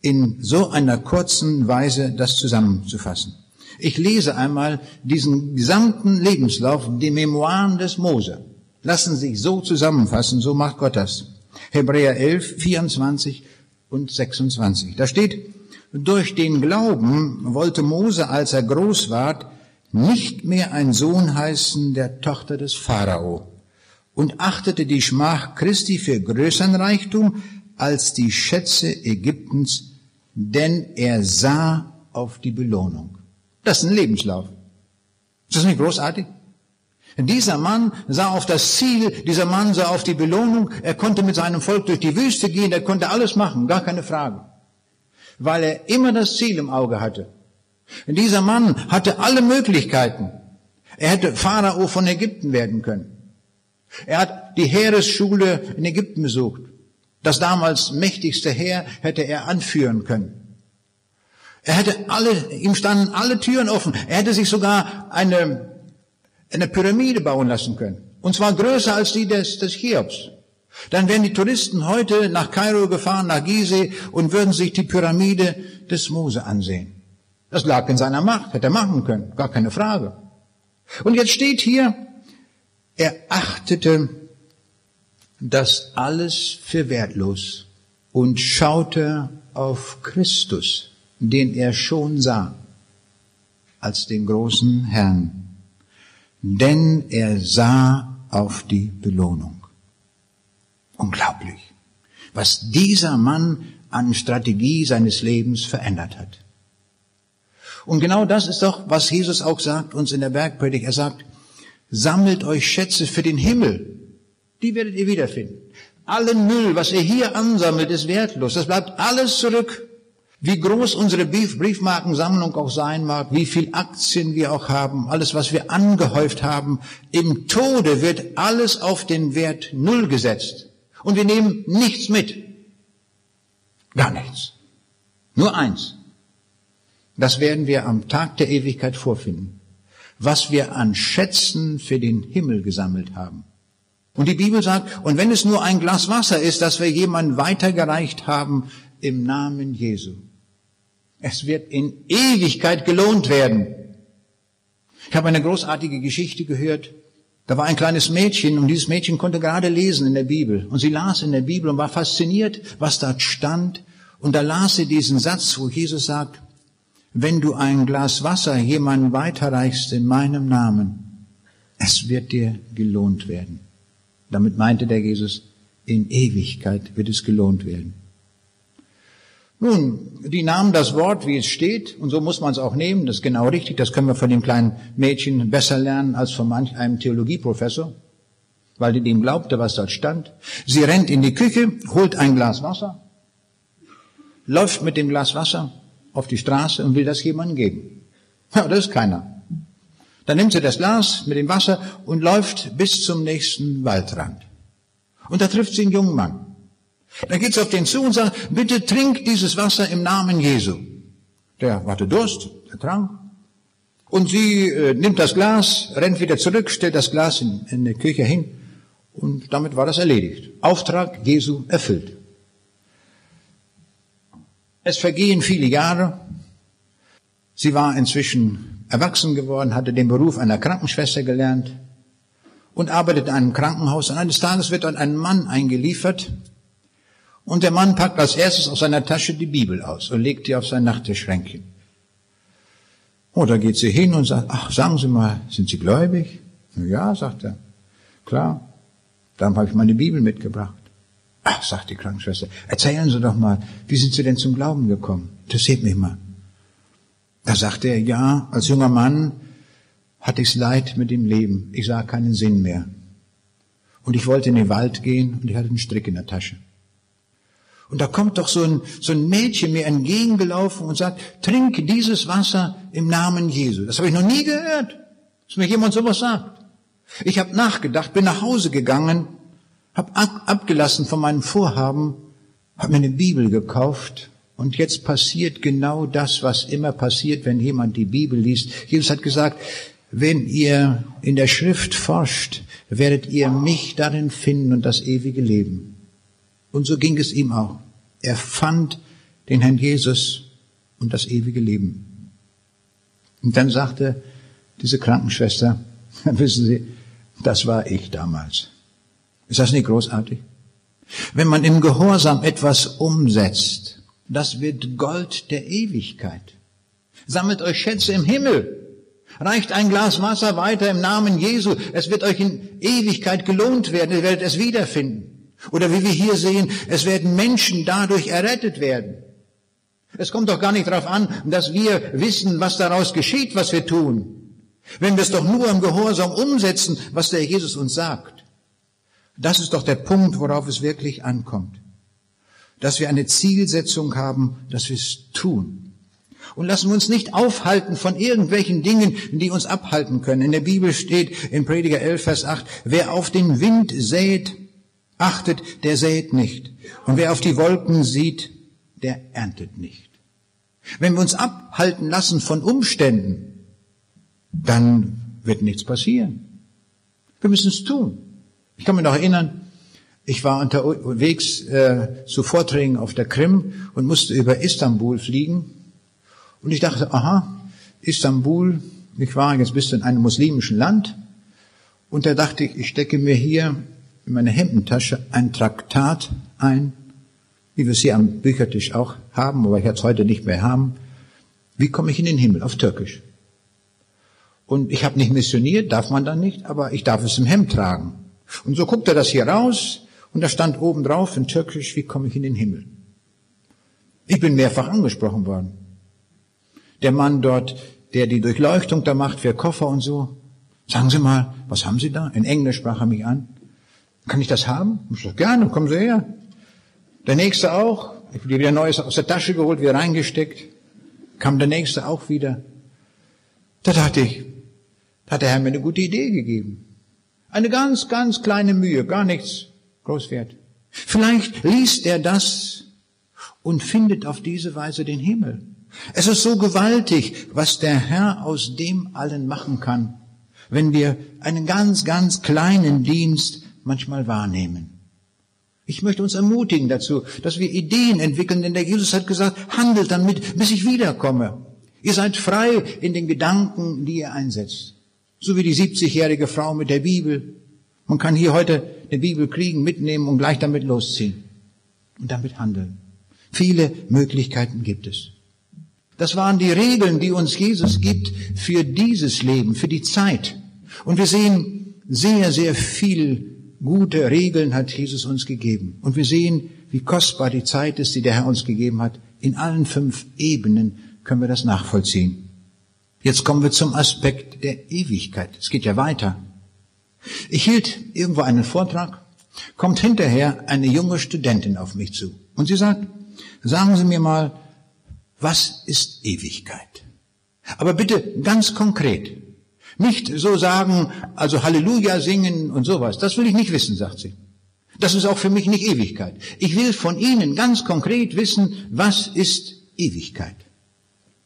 In so einer kurzen Weise das zusammenzufassen. Ich lese einmal diesen gesamten Lebenslauf, die Memoiren des Mose. Lassen sich so zusammenfassen, so macht Gott das. Hebräer 11, 24 und 26. Da steht, durch den Glauben wollte Mose, als er groß ward, nicht mehr ein Sohn heißen der Tochter des Pharao und achtete die Schmach Christi für größeren Reichtum als die Schätze Ägyptens, denn er sah auf die Belohnung. Das ist ein Lebenslauf. Ist das nicht großartig? Dieser Mann sah auf das Ziel, dieser Mann sah auf die Belohnung, er konnte mit seinem Volk durch die Wüste gehen, er konnte alles machen, gar keine Frage. Weil er immer das Ziel im Auge hatte. Dieser Mann hatte alle Möglichkeiten. Er hätte Pharao von Ägypten werden können. Er hat die Heeresschule in Ägypten besucht. Das damals mächtigste Heer hätte er anführen können. Er hätte alle, ihm standen alle Türen offen. Er hätte sich sogar eine, eine Pyramide bauen lassen können. Und zwar größer als die des, des Cheops. Dann wären die Touristen heute nach Kairo gefahren, nach Gizeh und würden sich die Pyramide des Mose ansehen. Das lag in seiner Macht, hätte er machen können, gar keine Frage. Und jetzt steht hier, er achtete das alles für wertlos und schaute auf Christus, den er schon sah, als den großen Herrn. denn er sah auf die Belohnung. Unglaublich, was dieser Mann an Strategie seines Lebens verändert hat. Und genau das ist doch, was Jesus auch sagt uns in der Bergpredigt. Er sagt, sammelt euch Schätze für den Himmel. Die werdet ihr wiederfinden. Allen Müll, was ihr hier ansammelt, ist wertlos. Das bleibt alles zurück. Wie groß unsere Briefmarkensammlung auch sein mag, wie viel Aktien wir auch haben, alles, was wir angehäuft haben, im Tode wird alles auf den Wert Null gesetzt. Und wir nehmen nichts mit. Gar nichts. Nur eins. Das werden wir am Tag der Ewigkeit vorfinden. Was wir an Schätzen für den Himmel gesammelt haben. Und die Bibel sagt, und wenn es nur ein Glas Wasser ist, das wir jemandem weitergereicht haben im Namen Jesu. Es wird in Ewigkeit gelohnt werden. Ich habe eine großartige Geschichte gehört. Da war ein kleines Mädchen und dieses Mädchen konnte gerade lesen in der Bibel. Und sie las in der Bibel und war fasziniert, was dort stand. Und da las sie diesen Satz, wo Jesus sagt, wenn du ein Glas Wasser jemandem weiterreichst in meinem Namen, es wird dir gelohnt werden. Damit meinte der Jesus, in Ewigkeit wird es gelohnt werden. Nun, die nahmen das Wort, wie es steht, und so muss man es auch nehmen, das ist genau richtig, das können wir von dem kleinen Mädchen besser lernen als von manch einem Theologieprofessor, weil die dem glaubte, was dort stand. Sie rennt in die Küche, holt ein Glas Wasser, läuft mit dem Glas Wasser auf die Straße und will das jemandem geben. Ja, das ist keiner. Dann nimmt sie das Glas mit dem Wasser und läuft bis zum nächsten Waldrand. Und da trifft sie einen jungen Mann. Dann geht's auf den zu und sagt, bitte trink dieses Wasser im Namen Jesu. Der hatte Durst, der trank. Und sie äh, nimmt das Glas, rennt wieder zurück, stellt das Glas in, in der Küche hin und damit war das erledigt. Auftrag Jesu erfüllt. Es vergehen viele Jahre. Sie war inzwischen erwachsen geworden, hatte den Beruf einer Krankenschwester gelernt und arbeitet in einem Krankenhaus. Und eines Tages wird dort ein Mann eingeliefert, und der Mann packt als erstes aus seiner Tasche die Bibel aus und legt die auf sein Nachttischschränkchen. Oh, da geht sie hin und sagt, ach, sagen Sie mal, sind Sie gläubig? Ja, sagt er. Klar. Dann habe ich meine Bibel mitgebracht. Ach, sagt die Krankenschwester, erzählen Sie doch mal, wie sind Sie denn zum Glauben gekommen? Interessiert mich mal. Da sagte er, ja, als junger Mann hatte ich's leid mit dem Leben. Ich sah keinen Sinn mehr. Und ich wollte in den Wald gehen und ich hatte einen Strick in der Tasche. Und da kommt doch so ein, so ein Mädchen mir entgegengelaufen und sagt, trink dieses Wasser im Namen Jesu. Das habe ich noch nie gehört, dass mir jemand sowas sagt. Ich habe nachgedacht, bin nach Hause gegangen, habe ab, abgelassen von meinem Vorhaben, habe mir eine Bibel gekauft und jetzt passiert genau das, was immer passiert, wenn jemand die Bibel liest. Jesus hat gesagt, wenn ihr in der Schrift forscht, werdet ihr mich darin finden und das ewige Leben. Und so ging es ihm auch. Er fand den Herrn Jesus und das ewige Leben. Und dann sagte diese Krankenschwester, wissen Sie, das war ich damals. Ist das nicht großartig? Wenn man im Gehorsam etwas umsetzt, das wird Gold der Ewigkeit. Sammelt euch Schätze im Himmel. Reicht ein Glas Wasser weiter im Namen Jesu. Es wird euch in Ewigkeit gelohnt werden. Ihr werdet es wiederfinden. Oder wie wir hier sehen, es werden Menschen dadurch errettet werden. Es kommt doch gar nicht darauf an, dass wir wissen, was daraus geschieht, was wir tun. Wenn wir es doch nur im Gehorsam umsetzen, was der Jesus uns sagt. Das ist doch der Punkt, worauf es wirklich ankommt. Dass wir eine Zielsetzung haben, dass wir es tun. Und lassen wir uns nicht aufhalten von irgendwelchen Dingen, die uns abhalten können. In der Bibel steht in Prediger 11, Vers 8, wer auf den Wind sät, achtet, der sät nicht. Und wer auf die Wolken sieht, der erntet nicht. Wenn wir uns abhalten lassen von Umständen, dann wird nichts passieren. Wir müssen es tun. Ich kann mich noch erinnern, ich war unterwegs äh, zu Vorträgen auf der Krim und musste über Istanbul fliegen. Und ich dachte, aha, Istanbul, ich war jetzt bist du in einem muslimischen Land. Und da dachte ich, ich stecke mir hier in meine Hemdentasche ein Traktat ein, wie wir es hier am Büchertisch auch haben, aber ich jetzt heute nicht mehr haben. Wie komme ich in den Himmel? Auf Türkisch. Und ich habe nicht missioniert, darf man dann nicht, aber ich darf es im Hemd tragen. Und so guckt er das hier raus und da stand oben drauf in Türkisch, wie komme ich in den Himmel? Ich bin mehrfach angesprochen worden. Der Mann dort, der die Durchleuchtung da macht für Koffer und so. Sagen Sie mal, was haben Sie da? In Englisch sprach er mich an. Kann ich das haben? Ich sag, gerne, kommen Sie her. Der nächste auch. Ich habe wieder Neues aus der Tasche geholt, wieder reingesteckt. Kam der nächste auch wieder. Da dachte ich, da hat der Herr mir eine gute Idee gegeben. Eine ganz, ganz kleine Mühe, gar nichts großwert. Vielleicht liest er das und findet auf diese Weise den Himmel. Es ist so gewaltig, was der Herr aus dem allen machen kann, wenn wir einen ganz, ganz kleinen Dienst manchmal wahrnehmen. Ich möchte uns ermutigen dazu, dass wir Ideen entwickeln, denn der Jesus hat gesagt, handelt damit, bis ich wiederkomme. Ihr seid frei in den Gedanken, die ihr einsetzt. So wie die 70-jährige Frau mit der Bibel. Man kann hier heute eine Bibel kriegen, mitnehmen und gleich damit losziehen. Und damit handeln. Viele Möglichkeiten gibt es. Das waren die Regeln, die uns Jesus gibt für dieses Leben, für die Zeit. Und wir sehen sehr, sehr viel gute Regeln hat Jesus uns gegeben. Und wir sehen, wie kostbar die Zeit ist, die der Herr uns gegeben hat. In allen fünf Ebenen können wir das nachvollziehen. Jetzt kommen wir zum Aspekt der Ewigkeit. Es geht ja weiter. Ich hielt irgendwo einen Vortrag, kommt hinterher eine junge Studentin auf mich zu und sie sagt, sagen Sie mir mal, was ist Ewigkeit? Aber bitte ganz konkret. Nicht so sagen, also Halleluja singen und sowas. Das will ich nicht wissen, sagt sie. Das ist auch für mich nicht Ewigkeit. Ich will von Ihnen ganz konkret wissen, was ist Ewigkeit?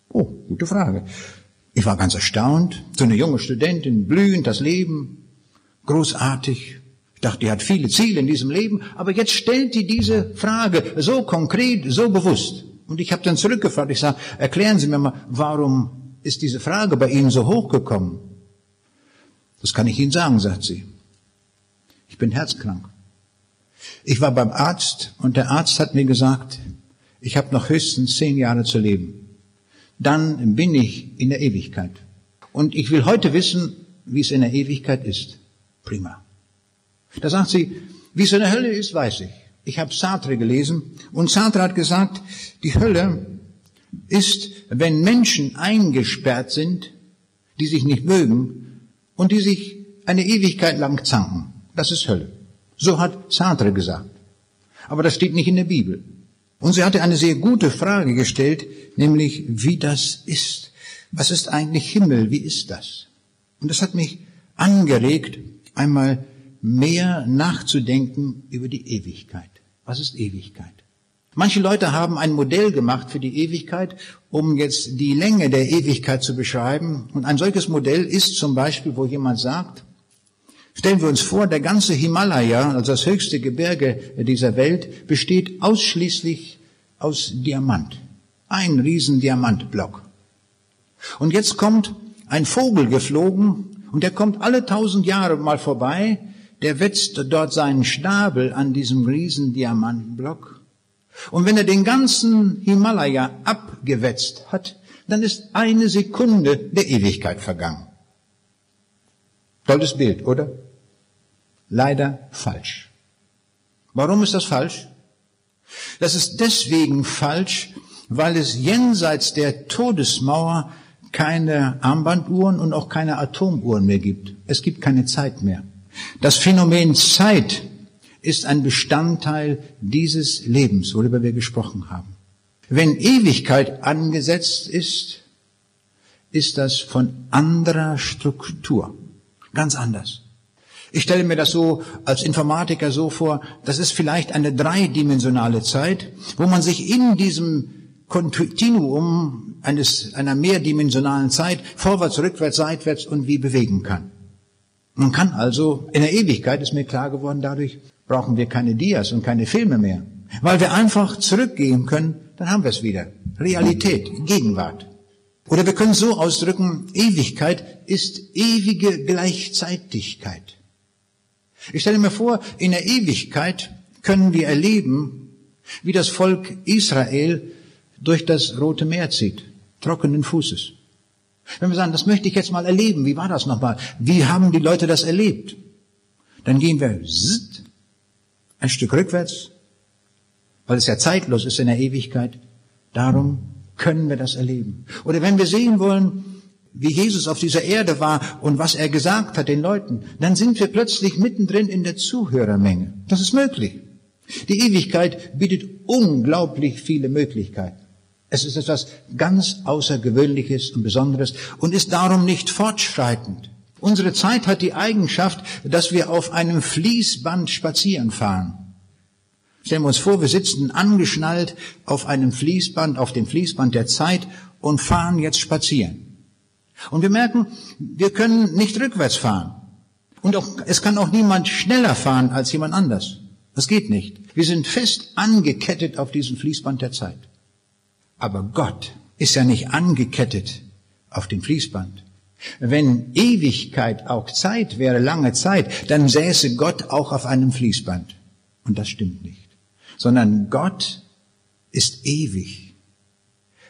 Oh, gute Frage. Ich war ganz erstaunt. So eine junge Studentin, blühend das Leben, großartig. Ich dachte, die hat viele Ziele in diesem Leben, aber jetzt stellt die diese Frage so konkret, so bewusst. Und ich habe dann zurückgefragt, ich sage, erklären Sie mir mal, warum ist diese Frage bei Ihnen so hochgekommen? Das kann ich Ihnen sagen, sagt sie. Ich bin herzkrank. Ich war beim Arzt und der Arzt hat mir gesagt, ich habe noch höchstens zehn Jahre zu leben. Dann bin ich in der Ewigkeit. Und ich will heute wissen, wie es in der Ewigkeit ist. Prima. Da sagt sie, wie es in der Hölle ist, weiß ich. Ich habe Sartre gelesen und Sartre hat gesagt, die Hölle ist, wenn Menschen eingesperrt sind, die sich nicht mögen, und die sich eine Ewigkeit lang zanken. Das ist Hölle. So hat Sartre gesagt. Aber das steht nicht in der Bibel. Und sie hatte eine sehr gute Frage gestellt, nämlich wie das ist. Was ist eigentlich Himmel? Wie ist das? Und das hat mich angeregt, einmal mehr nachzudenken über die Ewigkeit. Was ist Ewigkeit? Manche Leute haben ein Modell gemacht für die Ewigkeit, um jetzt die Länge der Ewigkeit zu beschreiben. Und ein solches Modell ist zum Beispiel, wo jemand sagt, stellen wir uns vor, der ganze Himalaya, also das höchste Gebirge dieser Welt, besteht ausschließlich aus Diamant. Ein riesen Diamantblock. Und jetzt kommt ein Vogel geflogen und der kommt alle tausend Jahre mal vorbei, der wetzt dort seinen Schnabel an diesem riesen Diamantblock und wenn er den ganzen Himalaya abgewetzt hat, dann ist eine Sekunde der Ewigkeit vergangen. Tolles Bild, oder? Leider falsch. Warum ist das falsch? Das ist deswegen falsch, weil es jenseits der Todesmauer keine Armbanduhren und auch keine Atomuhren mehr gibt. Es gibt keine Zeit mehr. Das Phänomen Zeit ist ein Bestandteil dieses Lebens, worüber wir gesprochen haben. Wenn Ewigkeit angesetzt ist, ist das von anderer Struktur. Ganz anders. Ich stelle mir das so als Informatiker so vor, das ist vielleicht eine dreidimensionale Zeit, wo man sich in diesem Kontinuum eines, einer mehrdimensionalen Zeit vorwärts, rückwärts, seitwärts und wie bewegen kann. Man kann also, in der Ewigkeit ist mir klar geworden dadurch, brauchen wir keine Dias und keine Filme mehr. Weil wir einfach zurückgehen können, dann haben wir es wieder. Realität, Gegenwart. Oder wir können so ausdrücken, Ewigkeit ist ewige Gleichzeitigkeit. Ich stelle mir vor, in der Ewigkeit können wir erleben, wie das Volk Israel durch das Rote Meer zieht, trockenen Fußes. Wenn wir sagen, das möchte ich jetzt mal erleben, wie war das nochmal? Wie haben die Leute das erlebt? Dann gehen wir zzzt, ein Stück rückwärts, weil es ja zeitlos ist in der Ewigkeit. Darum können wir das erleben. Oder wenn wir sehen wollen, wie Jesus auf dieser Erde war und was er gesagt hat den Leuten, dann sind wir plötzlich mittendrin in der Zuhörermenge. Das ist möglich. Die Ewigkeit bietet unglaublich viele Möglichkeiten. Es ist etwas ganz Außergewöhnliches und Besonderes und ist darum nicht fortschreitend. Unsere Zeit hat die Eigenschaft, dass wir auf einem Fließband spazieren fahren. Stellen wir uns vor, wir sitzen angeschnallt auf einem Fließband, auf dem Fließband der Zeit und fahren jetzt spazieren. Und wir merken, wir können nicht rückwärts fahren. Und auch, es kann auch niemand schneller fahren als jemand anders. Das geht nicht. Wir sind fest angekettet auf diesem Fließband der Zeit. Aber Gott ist ja nicht angekettet auf dem Fließband. Wenn Ewigkeit auch Zeit wäre, lange Zeit, dann säße Gott auch auf einem Fließband. Und das stimmt nicht. Sondern Gott ist ewig.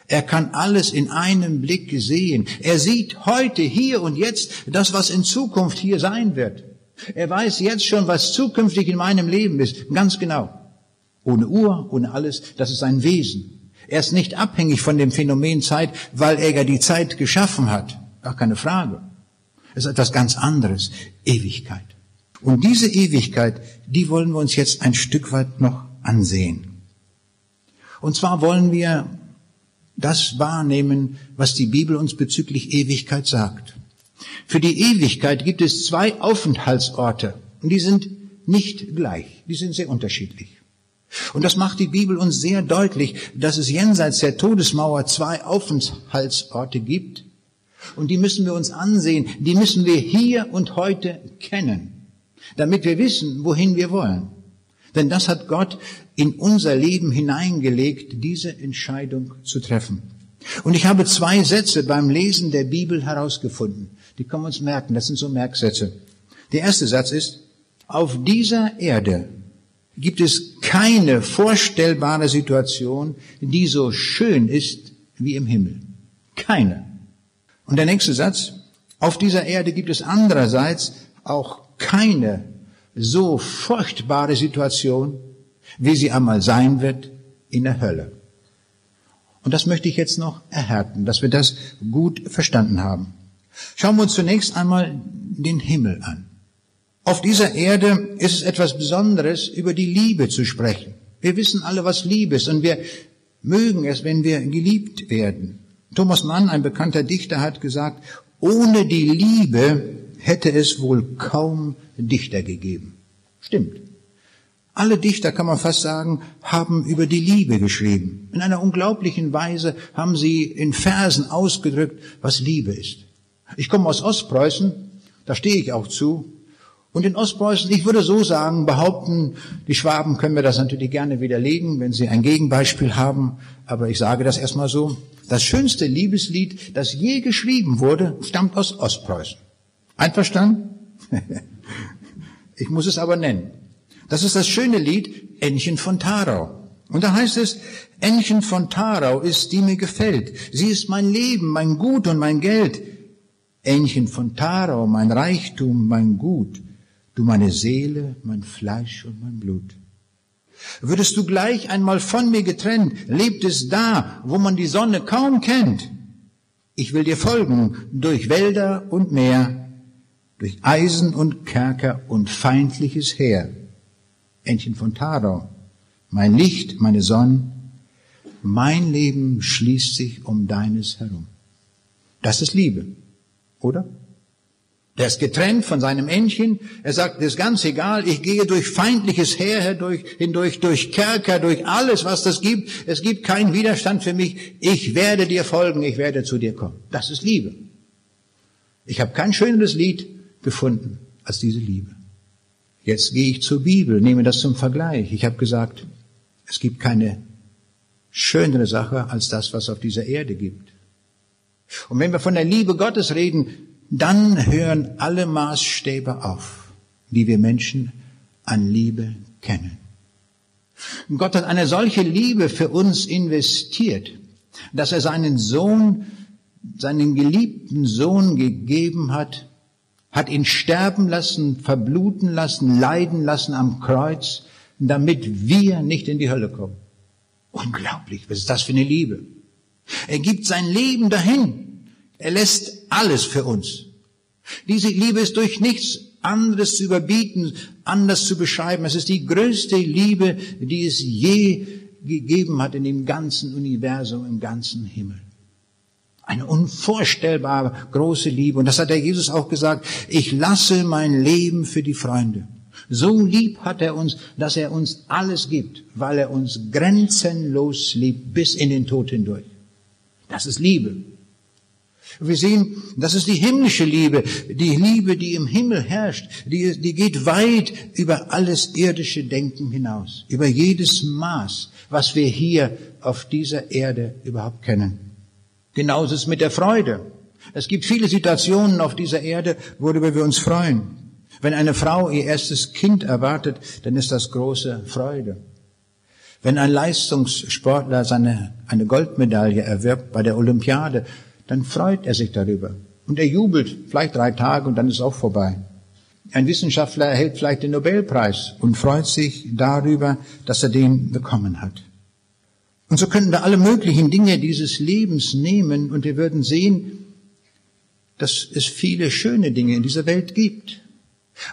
Er kann alles in einem Blick sehen. Er sieht heute, hier und jetzt das, was in Zukunft hier sein wird. Er weiß jetzt schon, was zukünftig in meinem Leben ist. Ganz genau. Ohne Uhr, ohne alles. Das ist ein Wesen. Er ist nicht abhängig von dem Phänomen Zeit, weil er ja die Zeit geschaffen hat. Gar keine Frage. Es ist etwas ganz anderes. Ewigkeit. Und diese Ewigkeit, die wollen wir uns jetzt ein Stück weit noch ansehen. Und zwar wollen wir das wahrnehmen, was die Bibel uns bezüglich Ewigkeit sagt. Für die Ewigkeit gibt es zwei Aufenthaltsorte und die sind nicht gleich, die sind sehr unterschiedlich. Und das macht die Bibel uns sehr deutlich, dass es jenseits der Todesmauer zwei Aufenthaltsorte gibt und die müssen wir uns ansehen, die müssen wir hier und heute kennen, damit wir wissen, wohin wir wollen. Denn das hat Gott in unser Leben hineingelegt, diese Entscheidung zu treffen. Und ich habe zwei Sätze beim Lesen der Bibel herausgefunden. Die können wir uns merken. Das sind so Merksätze. Der erste Satz ist, auf dieser Erde gibt es keine vorstellbare Situation, die so schön ist wie im Himmel. Keine. Und der nächste Satz, auf dieser Erde gibt es andererseits auch keine so furchtbare Situation, wie sie einmal sein wird in der Hölle. Und das möchte ich jetzt noch erhärten, dass wir das gut verstanden haben. Schauen wir uns zunächst einmal den Himmel an. Auf dieser Erde ist es etwas Besonderes, über die Liebe zu sprechen. Wir wissen alle, was Liebe ist und wir mögen es, wenn wir geliebt werden. Thomas Mann, ein bekannter Dichter, hat gesagt, ohne die Liebe hätte es wohl kaum Dichter gegeben. Stimmt. Alle Dichter, kann man fast sagen, haben über die Liebe geschrieben. In einer unglaublichen Weise haben sie in Versen ausgedrückt, was Liebe ist. Ich komme aus Ostpreußen, da stehe ich auch zu. Und in Ostpreußen, ich würde so sagen, behaupten, die Schwaben können mir das natürlich gerne widerlegen, wenn sie ein Gegenbeispiel haben, aber ich sage das erstmal so. Das schönste Liebeslied, das je geschrieben wurde, stammt aus Ostpreußen. Einverstanden? ich muss es aber nennen. Das ist das schöne Lied Ännchen von Tarau. Und da heißt es, Ännchen von Tarau ist, die mir gefällt. Sie ist mein Leben, mein Gut und mein Geld. Ännchen von Tarau, mein Reichtum, mein Gut. Du meine Seele, mein Fleisch und mein Blut. Würdest du gleich einmal von mir getrennt, lebt es da, wo man die Sonne kaum kennt. Ich will dir folgen durch Wälder und Meer, durch Eisen und Kerker und feindliches Heer. Entchen von Tadau, mein Licht, meine Sonne, mein Leben schließt sich um deines herum. Das ist Liebe, oder? Der ist getrennt von seinem Entchen. Er sagt, das ist ganz egal, ich gehe durch feindliches Heer hindurch, hindurch, durch Kerker, durch alles, was das gibt. Es gibt keinen Widerstand für mich. Ich werde dir folgen, ich werde zu dir kommen. Das ist Liebe. Ich habe kein schöneres Lied gefunden als diese Liebe. Jetzt gehe ich zur Bibel, nehme das zum Vergleich. Ich habe gesagt, es gibt keine schönere Sache als das, was auf dieser Erde gibt. Und wenn wir von der Liebe Gottes reden, dann hören alle Maßstäbe auf, die wir Menschen an Liebe kennen. Und Gott hat eine solche Liebe für uns investiert, dass er seinen Sohn seinen geliebten Sohn gegeben hat, hat ihn sterben lassen, verbluten lassen, leiden lassen am Kreuz, damit wir nicht in die Hölle kommen. Unglaublich, was ist das für eine Liebe? Er gibt sein Leben dahin. Er lässt alles für uns. Diese Liebe ist durch nichts anderes zu überbieten, anders zu beschreiben. Es ist die größte Liebe, die es je gegeben hat in dem ganzen Universum, im ganzen Himmel. Eine unvorstellbar große Liebe. Und das hat der Jesus auch gesagt. Ich lasse mein Leben für die Freunde. So lieb hat er uns, dass er uns alles gibt, weil er uns grenzenlos liebt, bis in den Tod hindurch. Das ist Liebe. Wir sehen, das ist die himmlische Liebe, die Liebe, die im Himmel herrscht, die, die geht weit über alles irdische Denken hinaus, über jedes Maß, was wir hier auf dieser Erde überhaupt kennen. Genauso ist es mit der Freude. Es gibt viele Situationen auf dieser Erde, worüber wir uns freuen. Wenn eine Frau ihr erstes Kind erwartet, dann ist das große Freude. Wenn ein Leistungssportler seine, eine Goldmedaille erwirbt bei der Olympiade, dann freut er sich darüber. Und er jubelt vielleicht drei Tage und dann ist auch vorbei. Ein Wissenschaftler erhält vielleicht den Nobelpreis und freut sich darüber, dass er den bekommen hat. Und so könnten wir alle möglichen Dinge dieses Lebens nehmen und wir würden sehen, dass es viele schöne Dinge in dieser Welt gibt.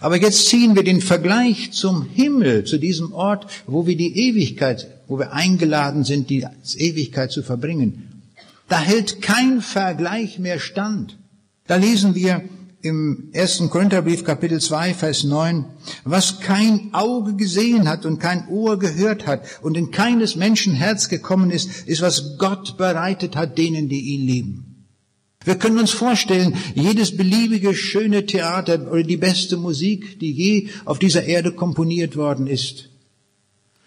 Aber jetzt ziehen wir den Vergleich zum Himmel, zu diesem Ort, wo wir die Ewigkeit, wo wir eingeladen sind, die Ewigkeit zu verbringen. Da hält kein Vergleich mehr stand. Da lesen wir im ersten Korintherbrief Kapitel 2, Vers 9, was kein Auge gesehen hat und kein Ohr gehört hat und in keines Menschen Herz gekommen ist, ist, was Gott bereitet hat denen, die ihn lieben. Wir können uns vorstellen, jedes beliebige schöne Theater oder die beste Musik, die je auf dieser Erde komponiert worden ist,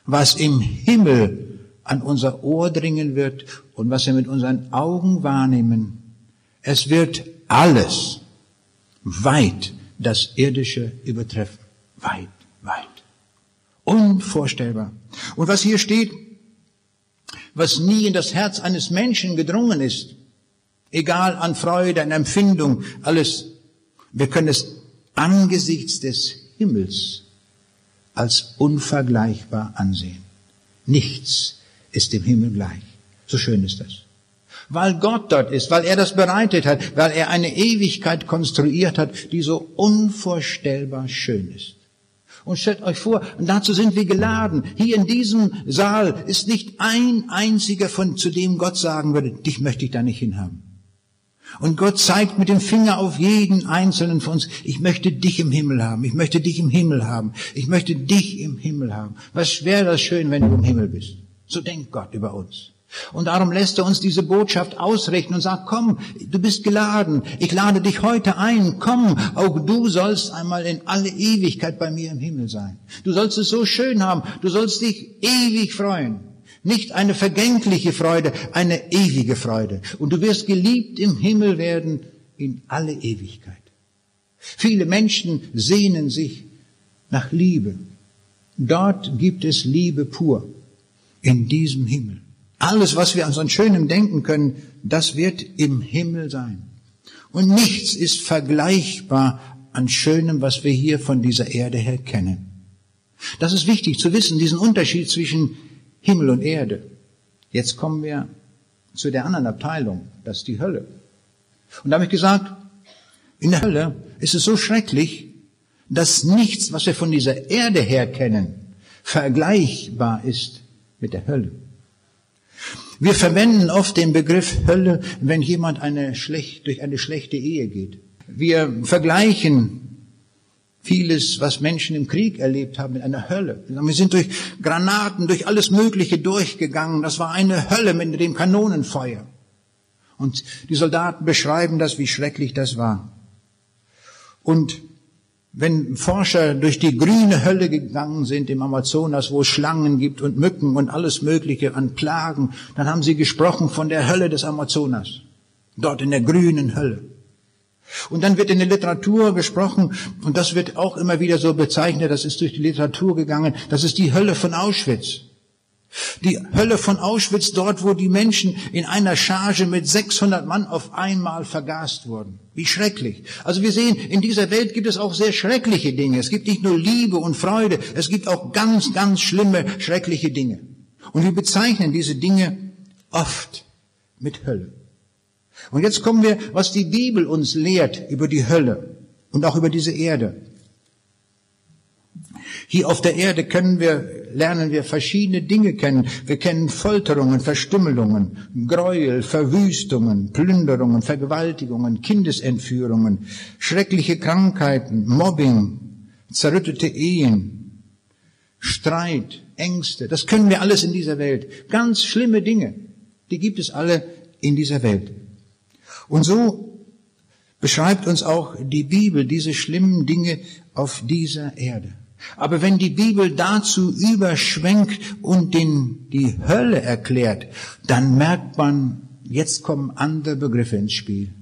was im Himmel an unser Ohr dringen wird und was wir mit unseren Augen wahrnehmen. Es wird alles weit das Irdische übertreffen. Weit, weit. Unvorstellbar. Und was hier steht, was nie in das Herz eines Menschen gedrungen ist, egal an Freude, an Empfindung, alles, wir können es angesichts des Himmels als unvergleichbar ansehen. Nichts ist dem Himmel gleich. So schön ist das weil Gott dort ist, weil er das bereitet hat, weil er eine Ewigkeit konstruiert hat, die so unvorstellbar schön ist. Und stellt euch vor, und dazu sind wir geladen. Hier in diesem Saal ist nicht ein einziger von, zu dem Gott sagen würde, dich möchte ich da nicht hinhaben. Und Gott zeigt mit dem Finger auf jeden einzelnen von uns, ich möchte dich im Himmel haben, ich möchte dich im Himmel haben, ich möchte dich im Himmel haben. Was wäre das schön, wenn du im Himmel bist? So denkt Gott über uns. Und darum lässt er uns diese Botschaft ausrichten und sagt, komm, du bist geladen, ich lade dich heute ein, komm, auch du sollst einmal in alle Ewigkeit bei mir im Himmel sein. Du sollst es so schön haben, du sollst dich ewig freuen. Nicht eine vergängliche Freude, eine ewige Freude. Und du wirst geliebt im Himmel werden in alle Ewigkeit. Viele Menschen sehnen sich nach Liebe. Dort gibt es Liebe pur, in diesem Himmel. Alles, was wir an so Schönem denken können, das wird im Himmel sein. Und nichts ist vergleichbar an Schönem, was wir hier von dieser Erde her kennen. Das ist wichtig zu wissen, diesen Unterschied zwischen Himmel und Erde. Jetzt kommen wir zu der anderen Abteilung, das ist die Hölle. Und da habe ich gesagt, in der Hölle ist es so schrecklich, dass nichts, was wir von dieser Erde her kennen, vergleichbar ist mit der Hölle. Wir verwenden oft den Begriff Hölle, wenn jemand eine schlecht, durch eine schlechte Ehe geht. Wir vergleichen vieles, was Menschen im Krieg erlebt haben, mit einer Hölle. Wir sind durch Granaten, durch alles Mögliche durchgegangen. Das war eine Hölle mit dem Kanonenfeuer. Und die Soldaten beschreiben das, wie schrecklich das war. Und wenn Forscher durch die grüne Hölle gegangen sind im Amazonas, wo es Schlangen gibt und Mücken und alles Mögliche an Plagen, dann haben sie gesprochen von der Hölle des Amazonas. Dort in der grünen Hölle. Und dann wird in der Literatur gesprochen, und das wird auch immer wieder so bezeichnet, das ist durch die Literatur gegangen, das ist die Hölle von Auschwitz. Die Hölle von Auschwitz, dort, wo die Menschen in einer Charge mit 600 Mann auf einmal vergast wurden. Wie schrecklich. Also wir sehen, in dieser Welt gibt es auch sehr schreckliche Dinge. Es gibt nicht nur Liebe und Freude, es gibt auch ganz, ganz schlimme, schreckliche Dinge. Und wir bezeichnen diese Dinge oft mit Hölle. Und jetzt kommen wir, was die Bibel uns lehrt über die Hölle und auch über diese Erde. Hier auf der Erde können wir, lernen wir verschiedene Dinge kennen. Wir kennen Folterungen, Verstümmelungen, Gräuel, Verwüstungen, Plünderungen, Vergewaltigungen, Kindesentführungen, schreckliche Krankheiten, Mobbing, zerrüttete Ehen, Streit, Ängste. Das können wir alles in dieser Welt. Ganz schlimme Dinge. Die gibt es alle in dieser Welt. Und so beschreibt uns auch die Bibel diese schlimmen Dinge auf dieser Erde. Aber wenn die Bibel dazu überschwenkt und den, die Hölle erklärt, dann merkt man, jetzt kommen andere Begriffe ins Spiel.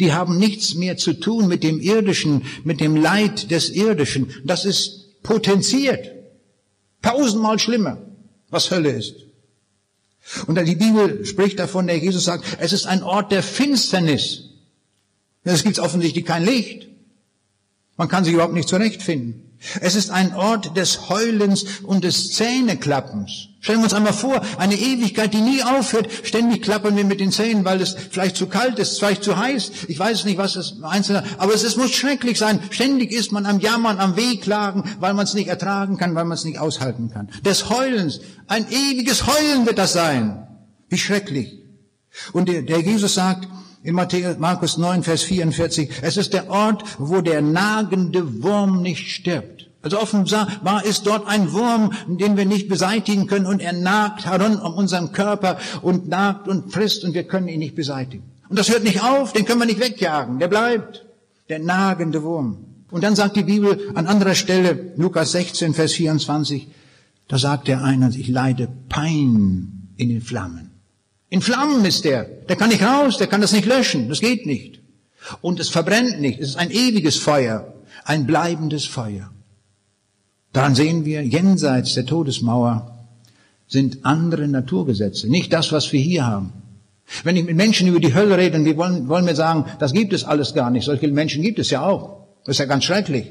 Die haben nichts mehr zu tun mit dem Irdischen, mit dem Leid des Irdischen. Das ist potenziert. Tausendmal schlimmer, was Hölle ist. Und die Bibel spricht davon, der Jesus sagt, es ist ein Ort der Finsternis. Es gibt offensichtlich kein Licht. Man kann sich überhaupt nicht zurechtfinden. Es ist ein Ort des Heulens und des Zähneklappens. Stellen wir uns einmal vor, eine Ewigkeit, die nie aufhört. Ständig klappern wir mit den Zähnen, weil es vielleicht zu kalt ist, vielleicht zu heiß. Ich weiß nicht, was das Einzelne, aber es, es muss schrecklich sein. Ständig ist man am Jammern, am Wehklagen, weil man es nicht ertragen kann, weil man es nicht aushalten kann. Des Heulens. Ein ewiges Heulen wird das sein. Wie schrecklich. Und der, der Jesus sagt, in Markus 9, Vers 44, es ist der Ort, wo der nagende Wurm nicht stirbt. Also offenbar ist dort ein Wurm, den wir nicht beseitigen können und er nagt herum um unseren Körper und nagt und frisst und wir können ihn nicht beseitigen. Und das hört nicht auf, den können wir nicht wegjagen, der bleibt. Der nagende Wurm. Und dann sagt die Bibel an anderer Stelle, Lukas 16, Vers 24, da sagt der eine, ich leide Pein in den Flammen. In Flammen ist der. Der kann nicht raus, der kann das nicht löschen. Das geht nicht. Und es verbrennt nicht. Es ist ein ewiges Feuer, ein bleibendes Feuer. Daran sehen wir, jenseits der Todesmauer sind andere Naturgesetze, nicht das, was wir hier haben. Wenn ich mit Menschen über die Hölle rede, die wollen, wollen mir sagen, das gibt es alles gar nicht. Solche Menschen gibt es ja auch. Das ist ja ganz schrecklich.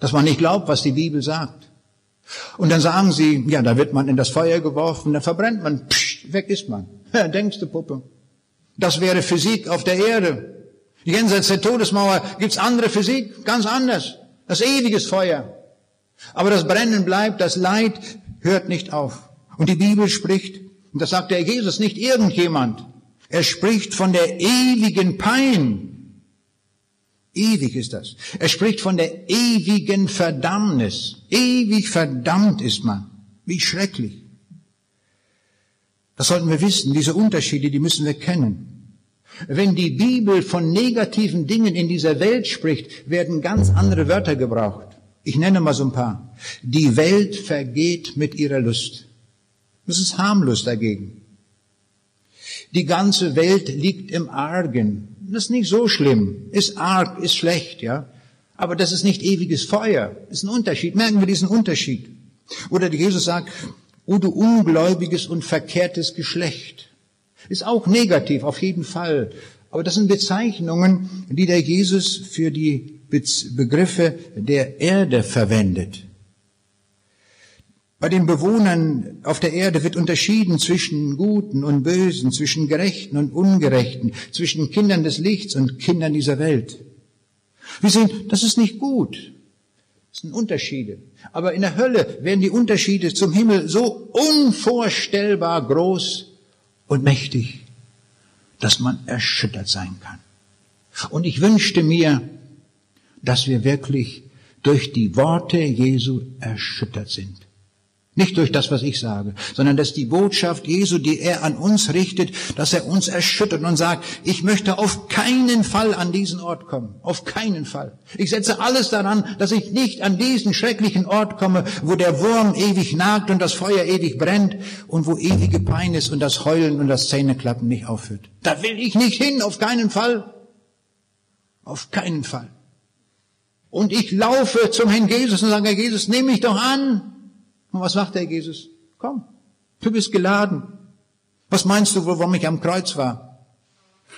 Dass man nicht glaubt, was die Bibel sagt. Und dann sagen sie, ja, da wird man in das Feuer geworfen, dann verbrennt man, psch, weg ist man. Ja, denkst du, Puppe? Das wäre Physik auf der Erde. Jenseits der Todesmauer gibt's andere Physik, ganz anders. Das ewiges Feuer. Aber das Brennen bleibt, das Leid hört nicht auf. Und die Bibel spricht, und das sagt der Jesus, nicht irgendjemand, er spricht von der ewigen Pein, Ewig ist das. Er spricht von der ewigen Verdammnis. Ewig verdammt ist man. Wie schrecklich. Das sollten wir wissen. Diese Unterschiede, die müssen wir kennen. Wenn die Bibel von negativen Dingen in dieser Welt spricht, werden ganz andere Wörter gebraucht. Ich nenne mal so ein paar. Die Welt vergeht mit ihrer Lust. Das ist harmlos dagegen. Die ganze Welt liegt im Argen. Das ist nicht so schlimm. Ist arg, ist schlecht, ja. Aber das ist nicht ewiges Feuer. Das ist ein Unterschied. Merken wir diesen Unterschied. Oder Jesus sagt, O du ungläubiges und verkehrtes Geschlecht. Ist auch negativ, auf jeden Fall. Aber das sind Bezeichnungen, die der Jesus für die Begriffe der Erde verwendet. Bei den Bewohnern auf der Erde wird unterschieden zwischen Guten und Bösen, zwischen Gerechten und Ungerechten, zwischen Kindern des Lichts und Kindern dieser Welt. Wir sehen, das ist nicht gut. Das sind Unterschiede. Aber in der Hölle werden die Unterschiede zum Himmel so unvorstellbar groß und mächtig, dass man erschüttert sein kann. Und ich wünschte mir, dass wir wirklich durch die Worte Jesu erschüttert sind. Nicht durch das, was ich sage, sondern dass die Botschaft Jesu, die er an uns richtet, dass er uns erschüttert und sagt, ich möchte auf keinen Fall an diesen Ort kommen. Auf keinen Fall. Ich setze alles daran, dass ich nicht an diesen schrecklichen Ort komme, wo der Wurm ewig nagt und das Feuer ewig brennt und wo ewige Pein ist und das Heulen und das Zähneklappen nicht aufhört. Da will ich nicht hin, auf keinen Fall. Auf keinen Fall. Und ich laufe zum Herrn Jesus und sage, Herr Jesus, nimm mich doch an. Und was macht der Jesus? Komm. Du bist geladen. Was meinst du, warum ich am Kreuz war?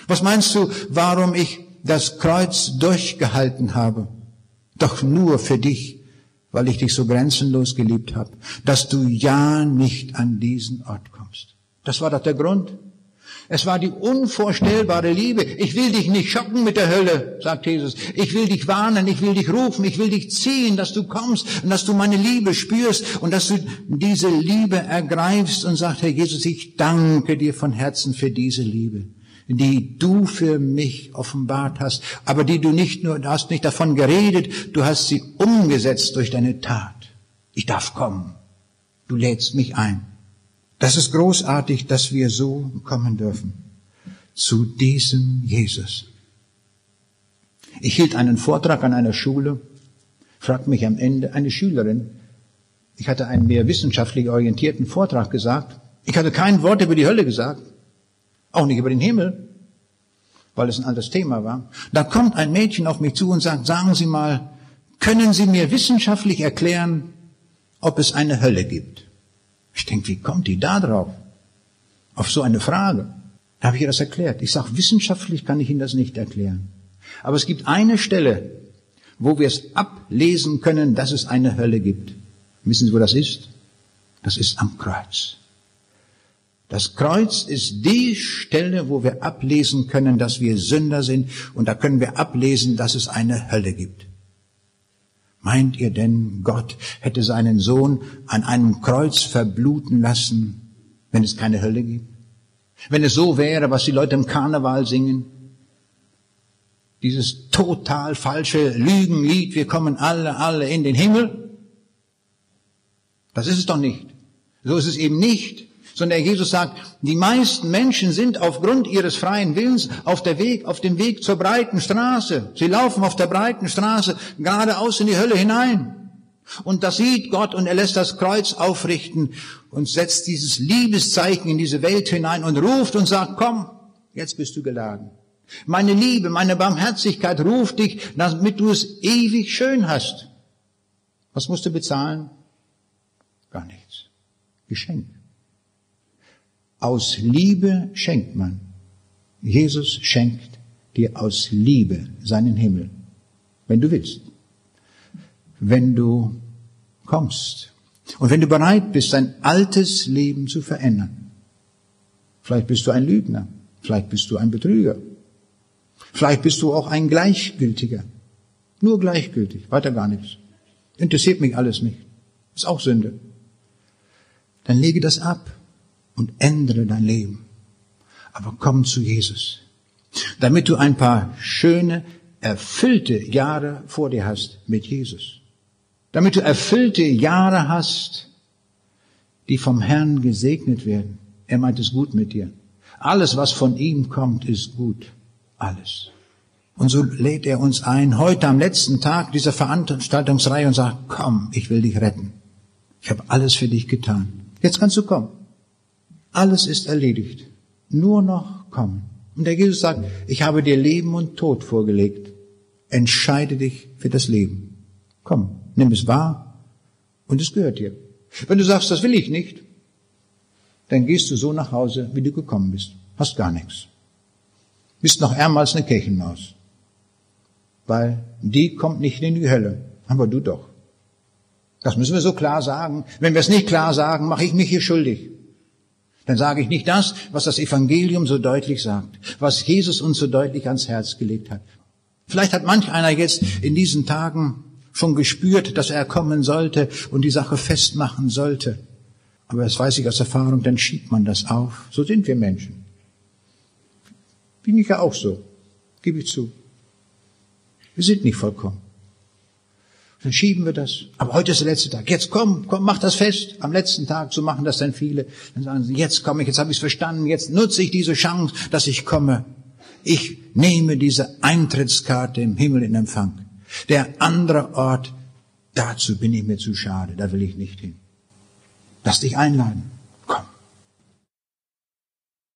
Was meinst du, warum ich das Kreuz durchgehalten habe? Doch nur für dich, weil ich dich so grenzenlos geliebt habe, dass du ja nicht an diesen Ort kommst. Das war doch der Grund. Es war die unvorstellbare Liebe. Ich will dich nicht schocken mit der Hölle, sagt Jesus. Ich will dich warnen, ich will dich rufen, ich will dich ziehen, dass du kommst und dass du meine Liebe spürst und dass du diese Liebe ergreifst und sagst, Herr Jesus, ich danke dir von Herzen für diese Liebe die du für mich offenbart hast, aber die du nicht nur, du hast nicht davon geredet, du hast sie umgesetzt durch deine Tat. Ich darf kommen. Du lädst mich ein. Das ist großartig, dass wir so kommen dürfen. Zu diesem Jesus. Ich hielt einen Vortrag an einer Schule, fragt mich am Ende eine Schülerin, ich hatte einen mehr wissenschaftlich orientierten Vortrag gesagt, ich hatte kein Wort über die Hölle gesagt, auch nicht über den Himmel, weil es ein altes Thema war. Da kommt ein Mädchen auf mich zu und sagt, sagen Sie mal, können Sie mir wissenschaftlich erklären, ob es eine Hölle gibt? Ich denke, wie kommt die da drauf? Auf so eine Frage. Da habe ich ihr das erklärt. Ich sage, wissenschaftlich kann ich Ihnen das nicht erklären. Aber es gibt eine Stelle, wo wir es ablesen können, dass es eine Hölle gibt. Wissen Sie, wo das ist? Das ist am Kreuz. Das Kreuz ist die Stelle, wo wir ablesen können, dass wir Sünder sind. Und da können wir ablesen, dass es eine Hölle gibt. Meint ihr denn, Gott hätte seinen Sohn an einem Kreuz verbluten lassen, wenn es keine Hölle gibt? Wenn es so wäre, was die Leute im Karneval singen? Dieses total falsche Lügenlied, wir kommen alle, alle in den Himmel? Das ist es doch nicht. So ist es eben nicht sondern Jesus sagt, die meisten Menschen sind aufgrund ihres freien Willens auf der Weg, auf dem Weg zur breiten Straße. Sie laufen auf der breiten Straße geradeaus in die Hölle hinein. Und das sieht Gott und er lässt das Kreuz aufrichten und setzt dieses Liebeszeichen in diese Welt hinein und ruft und sagt, komm, jetzt bist du geladen. Meine Liebe, meine Barmherzigkeit ruft dich, damit du es ewig schön hast. Was musst du bezahlen? Gar nichts. Geschenk. Aus Liebe schenkt man. Jesus schenkt dir aus Liebe seinen Himmel, wenn du willst. Wenn du kommst und wenn du bereit bist, dein altes Leben zu verändern. Vielleicht bist du ein Lügner, vielleicht bist du ein Betrüger, vielleicht bist du auch ein Gleichgültiger. Nur gleichgültig, weiter gar nichts. Interessiert mich alles nicht. Ist auch Sünde. Dann lege das ab und ändere dein Leben. Aber komm zu Jesus, damit du ein paar schöne, erfüllte Jahre vor dir hast mit Jesus. Damit du erfüllte Jahre hast, die vom Herrn gesegnet werden. Er meint es gut mit dir. Alles, was von ihm kommt, ist gut. Alles. Und so lädt er uns ein, heute am letzten Tag dieser Veranstaltungsreihe und sagt, komm, ich will dich retten. Ich habe alles für dich getan. Jetzt kannst du kommen. Alles ist erledigt. Nur noch kommen. Und der Jesus sagt, ich habe dir Leben und Tod vorgelegt. Entscheide dich für das Leben. Komm, nimm es wahr und es gehört dir. Wenn du sagst, das will ich nicht, dann gehst du so nach Hause, wie du gekommen bist. Hast gar nichts. Bist noch ärmer als eine Kirchenmaus. Weil die kommt nicht in die Hölle, aber du doch. Das müssen wir so klar sagen. Wenn wir es nicht klar sagen, mache ich mich hier schuldig. Dann sage ich nicht das, was das Evangelium so deutlich sagt, was Jesus uns so deutlich ans Herz gelegt hat. Vielleicht hat manch einer jetzt in diesen Tagen schon gespürt, dass er kommen sollte und die Sache festmachen sollte. Aber das weiß ich aus Erfahrung, dann schiebt man das auf. So sind wir Menschen. Bin ich ja auch so, gebe ich zu. Wir sind nicht vollkommen. Dann schieben wir das. Aber heute ist der letzte Tag. Jetzt komm, komm, mach das fest. Am letzten Tag, so machen das dann viele. Dann sagen sie, jetzt komme ich, jetzt habe ich es verstanden, jetzt nutze ich diese Chance, dass ich komme. Ich nehme diese Eintrittskarte im Himmel in Empfang. Der andere Ort, dazu bin ich mir zu schade, da will ich nicht hin. Lass dich einladen.